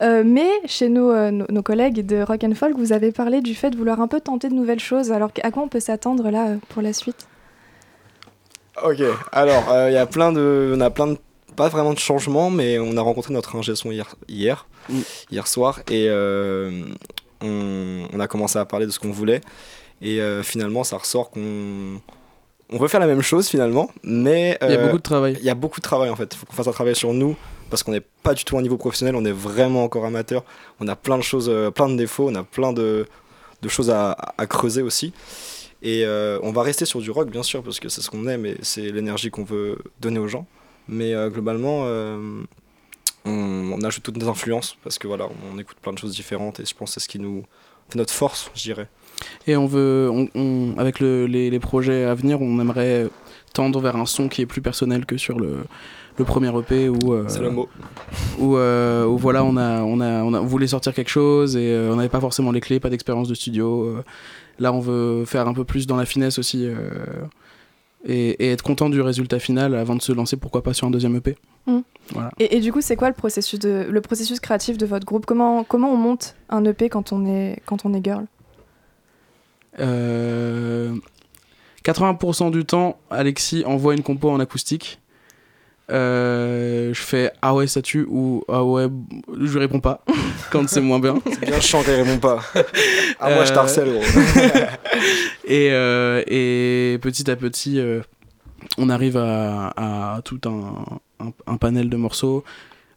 Euh, mais chez nos, euh, nos, nos collègues de rock and folk, vous avez parlé du fait de vouloir un peu tenter de nouvelles choses. Alors, à quoi on peut s'attendre là pour la suite? Ok, alors, euh, il y a plein de. On a plein de. Pas vraiment de changements, mais on a rencontré notre ingé son hier, hier, Mm. hier soir, et euh, on, on a commencé à parler de ce qu'on voulait. Et euh, finalement, ça ressort qu'on. On veut faire la même chose finalement, mais. Il y a euh, beaucoup de travail. Il y a beaucoup de travail en fait. Il faut qu'on fasse un travail sur nous parce qu'on n'est pas du tout à un niveau professionnel, on est vraiment encore amateur. On a plein de choses, euh, plein de défauts, on a plein de, de choses à, à creuser aussi. Et euh, on va rester sur du rock bien sûr parce que c'est ce qu'on aime et c'est l'énergie qu'on veut donner aux gens. Mais euh, globalement, euh, on, on ajoute toutes nos influences parce que voilà, on écoute plein de choses différentes et je pense que c'est ce qui nous fait notre force, je dirais. Et on veut, on, on- avec le- les, les projets à venir, on aimerait tendre vers un son qui est plus personnel que sur le, le premier EP où, euh, C'est le mot. où, euh, où voilà, on, a, on, a, on, a, sortir quelque chose et euh, on n'avait pas forcément les clés, pas d'expérience de studio. Euh. là, on veut faire un peu plus dans la finesse aussi euh, et, et être content du résultat final avant de se lancer, pourquoi pas sur un deuxième EP. Mm. Voilà. et, et du coup, c'est quoi le processus, de, le processus créatif de votre groupe? Comment, comment on monte un EP quand on est, quand on est girl? Euh, 80% du temps, Alexis envoie une compo en acoustique. Euh, je fais ah ouais ça tue ou ah ouais je lui réponds pas quand c'est moins bien C'est bien chiant il répond pas. Ah, moi je Euh, t'harcèle gros. et, euh, et petit à petit euh, on arrive à, à tout un, un- un panel de morceaux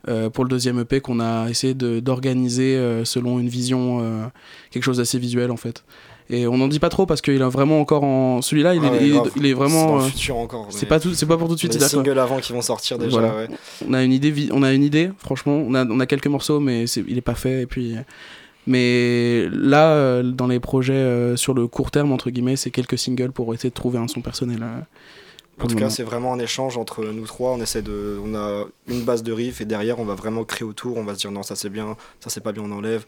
euh, pour le deuxième EP qu'on a essayé de- d'organiser euh, selon une vision euh, quelque chose d'assez visuel en fait et on n'en dit pas trop parce qu'il est vraiment encore en celui-là il, Ah est- ouais, il est- grave. il est vraiment C'est euh, mais- pas tout pas pour tout de suite Les singles avant qui vont sortir déjà. Voilà. ouais. on a une idée on a une idée franchement on a, on a quelques morceaux mais il est pas fait et puis mais là euh, dans les projets euh, sur le court terme entre guillemets c'est quelques singles pour essayer de trouver un son personnel En tout cas, c'est vraiment un échange entre nous trois. On essaie de, on a une base de riff et derrière, on va vraiment créer autour. On va se dire non, ça c'est bien, ça c'est pas bien, on enlève.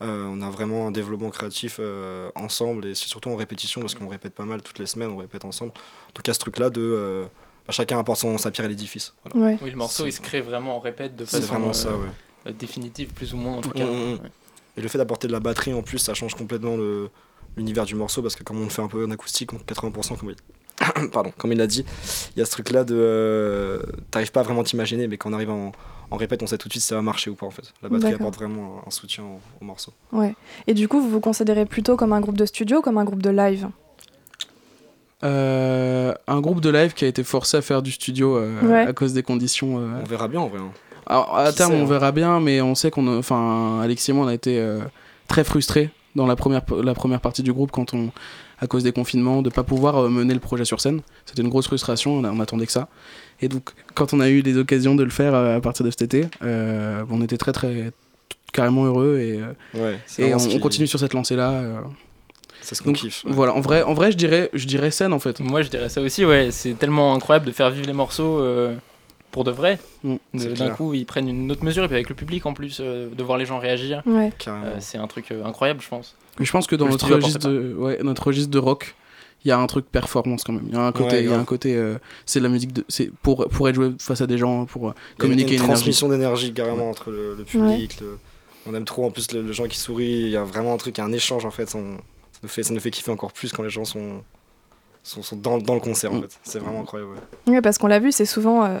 Euh, on a vraiment un développement créatif euh, ensemble et c'est surtout en répétition parce qu'on répète pas mal toutes les semaines, on répète ensemble. En tout cas, ce truc-là de euh, bah, chacun apporte son, sa pierre à l'édifice. Voilà. Ouais. Oui, le morceau il se crée vraiment en répète de façon vraiment ça, ouais. définitive, plus ou moins en tout Mm, cas. mm, mm. Ouais. Et le fait d'apporter de la batterie en plus, ça change complètement l'univers du morceau parce que comme on le fait un peu en acoustique, en 80% comme il, Pardon, comme il l'a dit, il y a ce truc là de. euh, T'arrives pas à vraiment t'imaginer, mais quand on arrive en, en répète, on sait tout de suite si ça va marcher ou pas en fait. La batterie apporte vraiment un soutien au, au morceau. Ouais. Et du coup, vous vous considérez plutôt comme un groupe de studio ou comme un groupe de live? Euh, un groupe de live qui a été forcé à faire du studio euh, Ouais. à cause des conditions. euh, On verra bien en vrai. hein. Alors, à Qui terme, sait, on hein. verra bien, mais on sait qu'on a, enfin, Alexis et moi, on a été euh, très frustrés dans la première, la première partie du groupe quand on, à cause des confinements, de pas pouvoir euh, mener le projet sur scène. C'était une grosse frustration, on, a- on attendait que ça. Et donc, quand on a eu les occasions de le faire euh, à partir de cet été, euh, on était très, très, carrément heureux et, euh, Ouais, et on, ce qui- on continue sur cette lancée-là. euh. C'est ce qu'on kiffe. ouais. Voilà, en vrai, en vrai, je dirais, je dirais scène en fait. Moi, je dirais ça aussi, ouais. C'est tellement incroyable de faire vivre les morceaux euh, pour de vrai. Mm. C'est D'un coup, ils prennent une autre mesure, et puis avec le public en plus, euh, de voir les gens réagir. Ouais. Euh, c'est un truc euh, incroyable, je pense. Mais je pense que dans notre registre, de, ouais, notre registre de rock, il y a un truc performance quand même. Il y a un côté, Ouais, il y a grave. un côté, euh, c'est de la musique, de, c'est pour pour être joué face à des gens, pour euh, Il y a une- communiquer une, une, transmission d'énergie carrément entre le, le public. le- On aime trop en plus le, le gens qui sourient. Il y a vraiment un truc, il y a un échange en fait. on- ça, nous fait, ça nous fait kiffer encore plus quand les gens sont, sont, sont dans, dans le concert en Mm. fait. C'est vraiment incroyable. ouais. Ouais, parce qu'on l'a vu, c'est souvent euh,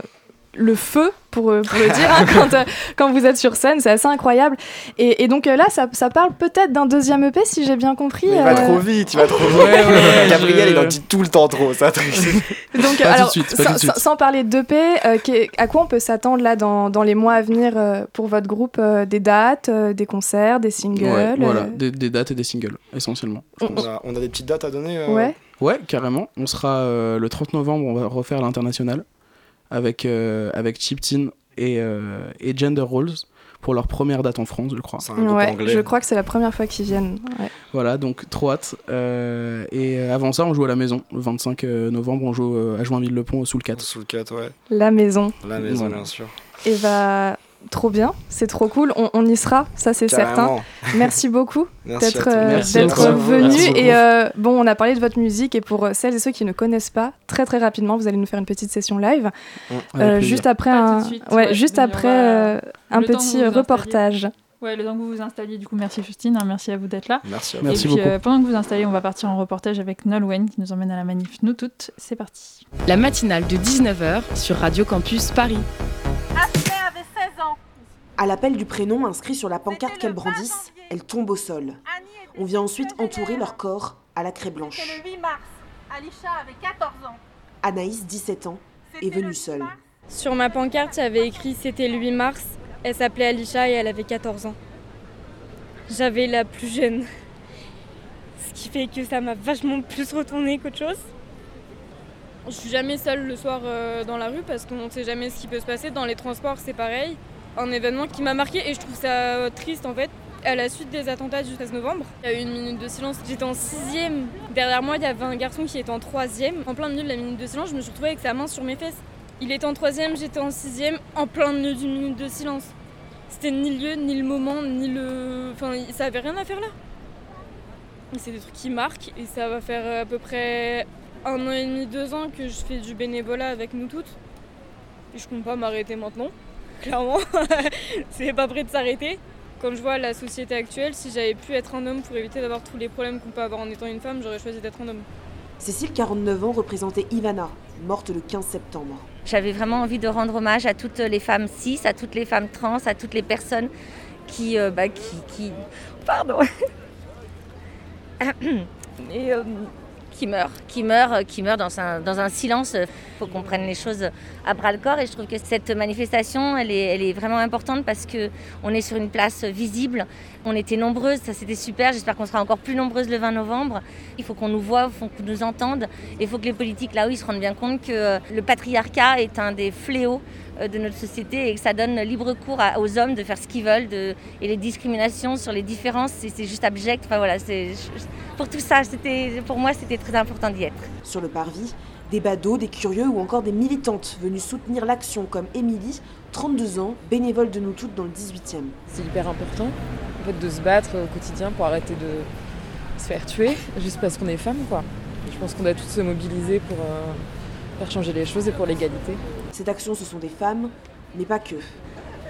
le feu, pour, euh, pour le dire, hein, quand, euh, quand vous êtes sur scène, c'est assez incroyable. Et, et donc euh, là, ça, ça parle peut-être d'un deuxième EP, si j'ai bien compris. Il va euh. trop vite, il va trop vite. Ouais, ouais, ouais, Gabriel, je- il en dit tout le temps trop. Ça. Donc, Pas tout alors, de suite, pas sans, tout de suite. sans- sans parler d'EP, euh, à quoi on peut s'attendre là dans, dans les mois à venir euh, pour votre groupe euh, Des dates, euh, des concerts, des singles Ouais, voilà, euh, des, des dates et des singles essentiellement. On- a, on a des petites dates à donner. euh, Ouais. Ouais, carrément. On sera euh, le 30 novembre, on va refaire l'international avec euh, avec Chip Tin et euh, et Gender Roles pour leur première date en France, je crois. C'est un Ouais, anglais. je crois que c'est la première fois qu'ils viennent. ouais. Voilà, donc trop hâte. Euh, et avant ça, on joue à la maison. Le 25 novembre, on joue à Joinville-le-Pont sous le 4. Sous le 4, ouais. La maison. La maison, Voilà. bien sûr. Et bah, trop bien, c'est trop cool. On, on y sera, ça c'est certain. Merci beaucoup Merci d'être euh, Merci venu. Merci. Et euh, bon, on a parlé de votre musique et pour euh, celles et ceux qui ne connaissent pas, très très rapidement, vous allez nous faire une petite session live, euh, plaisir. juste après un, suite, ouais, ouais, juste après euh, petit vous vous reportage. Ouais, le temps que vous vous installiez, du coup, merci Justine, hein, merci à vous d'être là. Merci à Merci et puis, beaucoup. euh, pendant que vous installez, on va partir en reportage avec Nolwenn qui nous emmène à la manif Nous Toutes. C'est parti. La matinale de 19h sur Radio Campus Paris. À l'appel du prénom inscrit sur la pancarte qu'elles brandissent, elles tombent au sol. On vient ensuite entourer leur corps à la craie blanche. le 8 mars. Alisha avait 14 ans. Anaïs, 17 ans, est venue seule. Sur ma pancarte, il y avait écrit c'était le 8 mars. Elle s'appelait Alisha et elle avait 14 ans. J'avais la plus jeune. Ce qui fait que ça m'a vachement plus retourné qu'autre chose. Je suis jamais seule le soir euh, dans la rue parce qu'on ne sait jamais ce qui peut se passer. Dans les transports, c'est pareil. Un événement qui m'a marqué et je trouve ça triste en fait. À la suite des attentats du 13 novembre, il y a eu une minute de silence. J'étais en sixième. Derrière moi, il y avait un garçon qui était en troisième. En plein milieu de la minute de silence, je me suis retrouvée avec sa main sur mes fesses. Il était en troisième, j'étais en sixième, en plein milieu d'une minute de silence. C'était ni le lieu, ni le moment, ni le. Enfin, ça avait rien à faire là. C'est des trucs qui marquent et ça va faire à peu près un an et demi, deux ans que je fais du bénévolat avec nous toutes. Et je compte pas m'arrêter maintenant, clairement. C'est pas prêt de s'arrêter. Quand je vois la société actuelle, si j'avais pu être un homme pour éviter d'avoir tous les problèmes qu'on peut avoir en étant une femme, j'aurais choisi d'être un homme. Cécile, 49 ans, représentait Ivana, morte le 15 septembre. J'avais vraiment envie de rendre hommage à toutes les femmes cis, à toutes les femmes trans, à toutes les personnes qui. euh, bah, qui, qui- Pardon Et, euh, qui meurent, qui meurent, euh, qui meurent dans un, silence. Il faut qu'on prenne les choses à bras le corps et je trouve que cette manifestation, elle est, vraiment importante parce que on est sur une place visible. On était nombreuses, ça c'était super. J'espère qu'on sera encore plus nombreuses le 20 novembre. Il faut qu'on nous voit, il faut qu'on nous entende. Il faut que les politiques là-haut ils se rendent bien compte que euh, le patriarcat est un des fléaux de notre société et que ça donne libre cours à- aux hommes de faire ce qu'ils veulent. De, et les discriminations sur les différences, c'est juste abject. Enfin voilà, c'est pour tout ça, c'était pour moi c'était très important d'y être. Sur le parvis, des badauds, des curieux ou encore des militantes venues soutenir l'action comme Émilie, 32 ans, bénévole de nous toutes dans le 18e. C'est hyper important en fait, de se battre au quotidien pour arrêter de se faire tuer juste parce qu'on est femme. Quoi. Je pense qu'on doit toutes se mobiliser pour euh, faire changer les choses et pour l'égalité. Cette action, ce sont des femmes, mais pas que.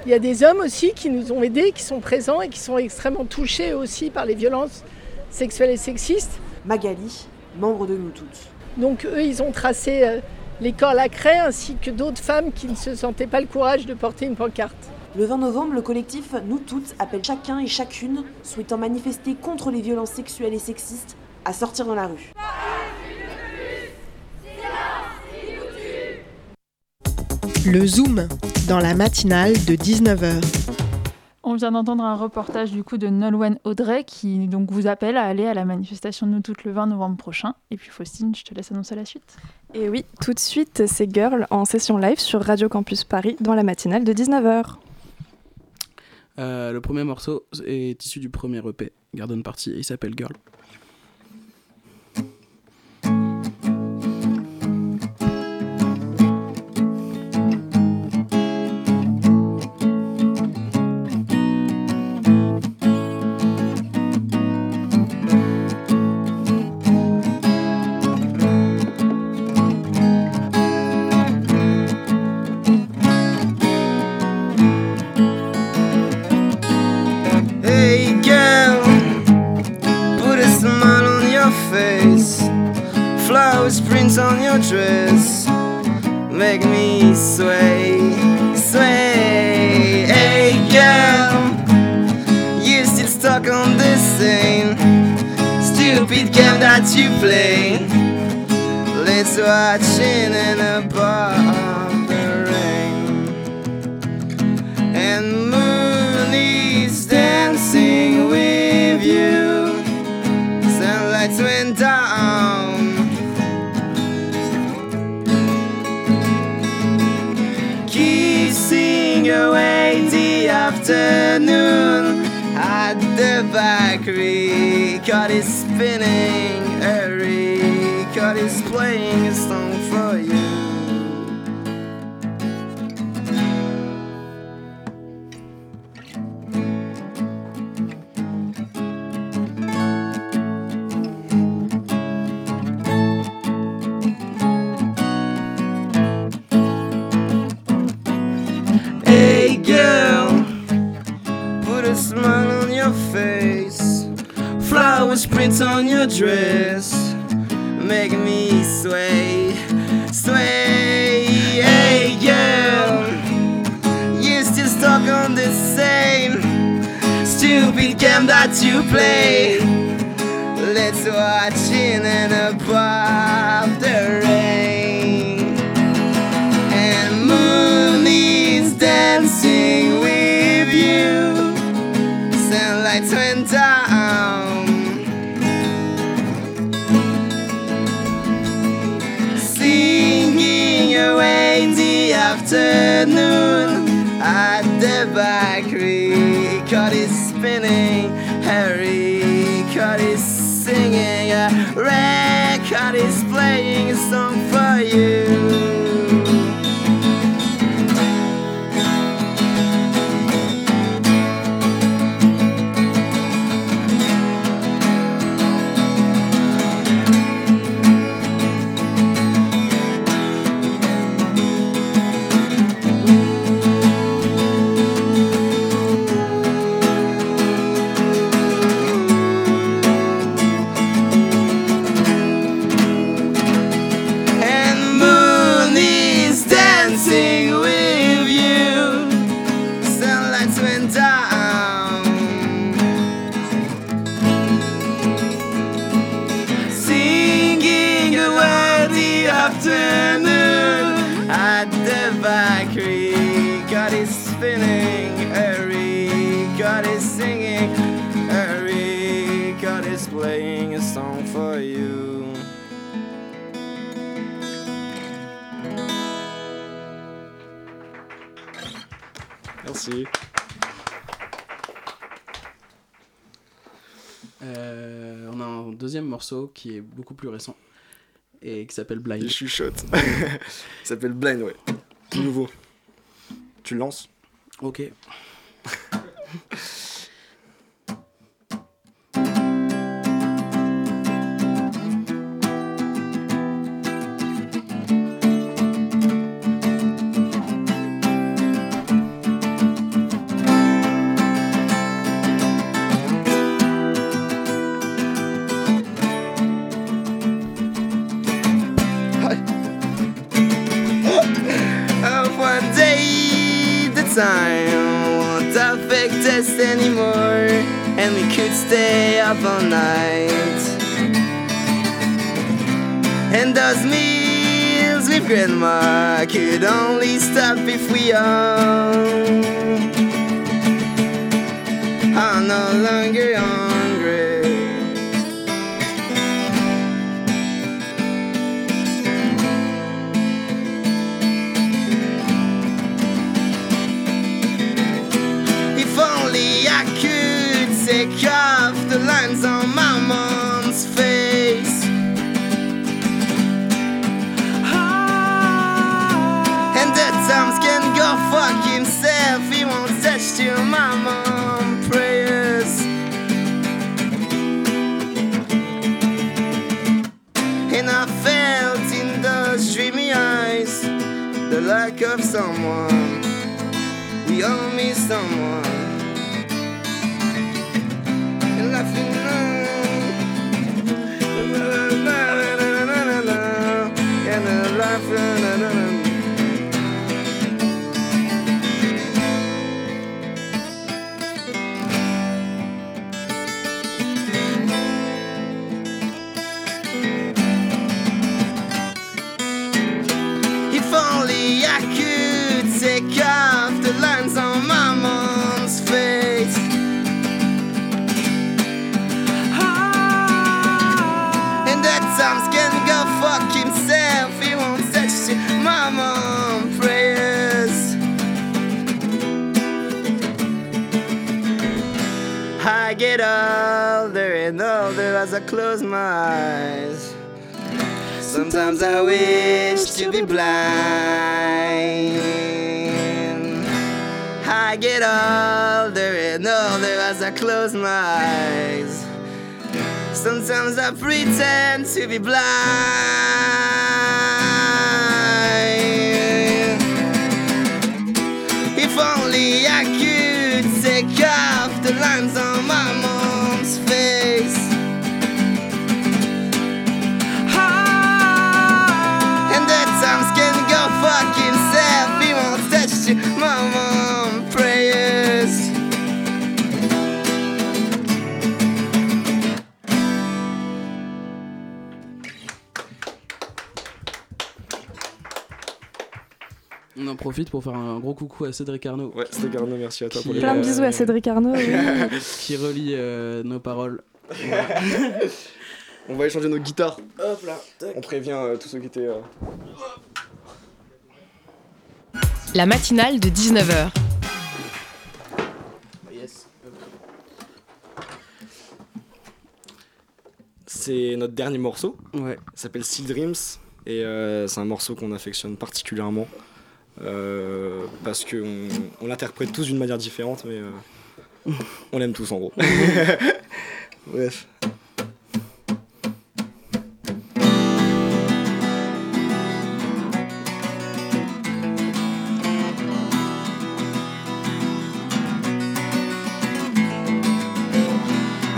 Il y a des hommes aussi qui nous ont aidés, qui sont présents et qui sont extrêmement touchés aussi par les violences sexuelles et sexistes. Magali, membre de nous toutes. Donc eux, ils ont tracé euh, les corps à la craie ainsi que d'autres femmes qui ne se sentaient pas le courage de porter une pancarte. Le 20 novembre, le collectif Nous Toutes appelle chacun et chacune souhaitant manifester contre les violences sexuelles et sexistes à sortir dans la rue. Le Zoom, dans la matinale de 19h. On vient d'entendre un reportage du coup de Nolwenn Audrey qui donc vous appelle à aller à la manifestation de nous toutes le 20 novembre prochain. Et puis Faustine, je te laisse annoncer la suite. Et oui, tout de suite, c'est Girl en session live sur Radio Campus Paris dans la matinale de 19h. Euh, le premier morceau est issu du premier EP, Garden Party, et il s'appelle Girl. Stuck on the same stupid game that you play. Let's watch in and above the rain. And moon is dancing with you. Sunlight went down. Singing away the afternoon bakery. Cut is spinning, Harry cut is singing, a record is playing a song for you. Euh, on a un deuxième morceau qui est beaucoup plus récent et qui s'appelle Blind. Il chuchote. Il s'appelle Blind, ouais. Tout nouveau. Tu le lances? Ok. I wish to be blind. I get older and older as I close my eyes. Sometimes I pretend to be blind. Profite pour faire un gros coucou à Cédric Arnaud. Ouais, Cédric Arnaud, merci à toi pour les Plein de bisous à Cédric Arnaud. oui. qui relie euh, nos paroles. On va échanger nos guitares. Hop là, tac. On prévient euh, tous ceux qui étaient. euh, La matinale de 19h. C'est notre dernier morceau. Ouais. S'appelle Seal Dreams. Et euh, c'est un morceau qu'on affectionne particulièrement. Euh, parce qu'on on l'interprète tous d'une manière différente, mais euh, on l'aime tous en gros. Bref.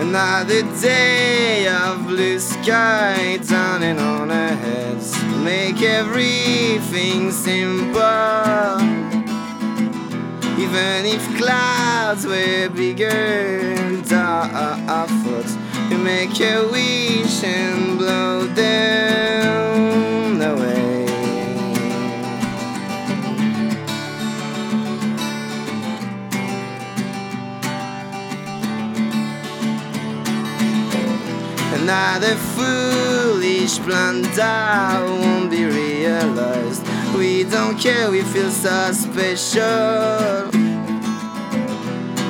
Another day of blue sky dawning on our heads. Make everything simple. Even if clouds were bigger our foot, you make a wish and blow them away. Another foolish plan blunder won't be realized. We don't care, we feel so special.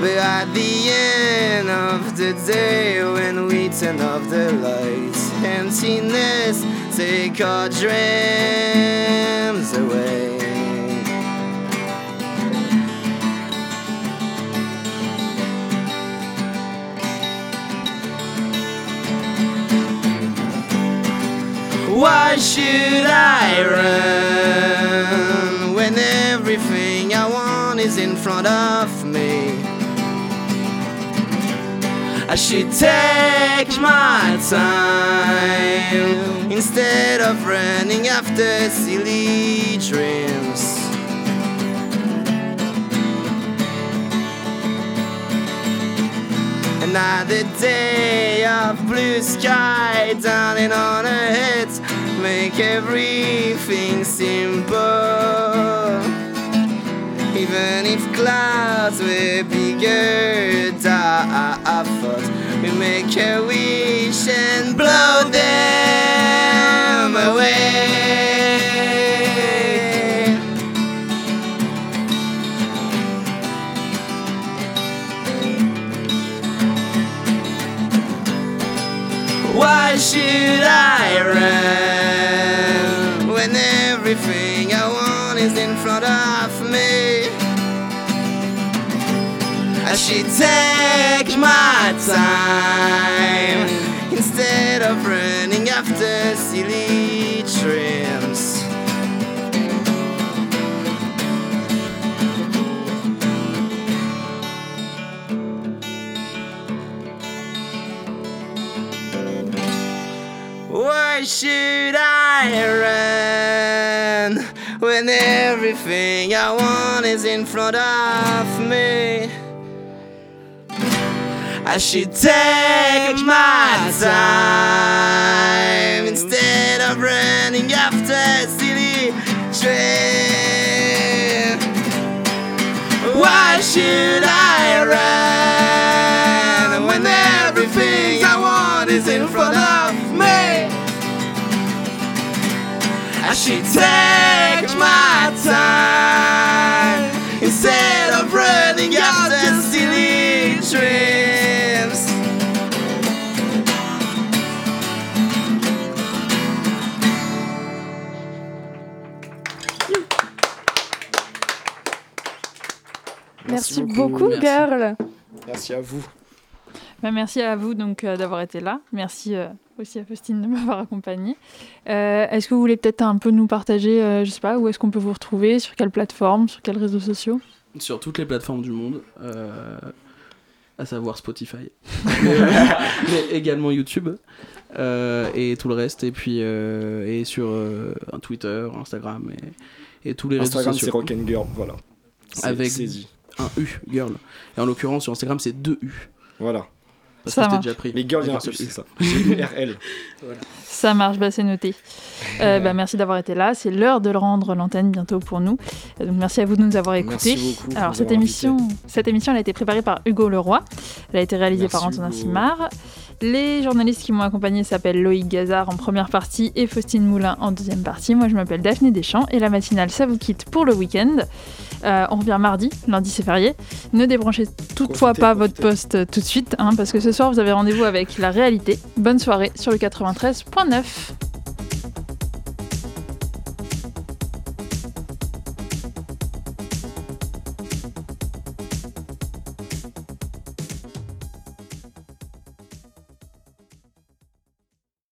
But at the end of the day, when we turn off the lights, emptiness take our dreams away. Why should I run in front of me? I should take my time instead of running after silly dreams. Another day of blue sky dawning on our heads. make everything simple. Even if clouds were bigger, thought we make a wish and blow them away. Why should I run I takes my time instead of running after silly dreams. Why should I run when everything I want is in front of me? I should take my time instead of running after a silly dreams. Why should I run when everything I want is in front of me? I should take my time Merci, beaucoup, girl. Merci à vous. Bah, merci à vous donc euh, d'avoir été là. Merci euh, aussi à Faustine de m'avoir accompagnée. Euh, est-ce que vous voulez peut-être un peu nous partager, euh, je sais pas, où est-ce qu'on peut vous retrouver, sur quelle plateforme, sur quels réseaux sociaux? Sur toutes les plateformes du monde, euh, à savoir Spotify, mais, mais également YouTube euh, et tout le reste, et puis euh, et sur euh, Twitter, Instagram et, et tous les Instagram, réseaux c'est sociaux. Rock'n'Girl, voilà. C'est Avec saisi. Un U, girl. Et en l'occurrence, sur Instagram, c'est deux U. Voilà. Parce Ça que marche. déjà pris. Mais girl, il y a un U, c'est ça. G-U-R-L. Voilà. Ça marche, bah, c'est noté. Euh, bah, merci d'avoir été là. C'est l'heure de le rendre l'antenne bientôt pour nous. Euh, Donc merci à vous de nous avoir écoutés. Merci beaucoup de Alors cette émission, cette émission, elle a été préparée par Hugo Leroy. Elle a été réalisée Merci, par Antonin Hugo. Simard. Les journalistes qui m'ont accompagné s'appellent Loïc Gazard en première partie et Faustine Moulin en deuxième partie. Moi, je m'appelle Daphné Deschamps et la matinale, ça vous quitte pour le week-end. Euh, on revient mardi, lundi c'est férié. Ne débranchez toutefois pas votre poste euh, tout de suite, hein, parce que ce soir vous avez rendez-vous avec la réalité. Bonne soirée sur le 93.9.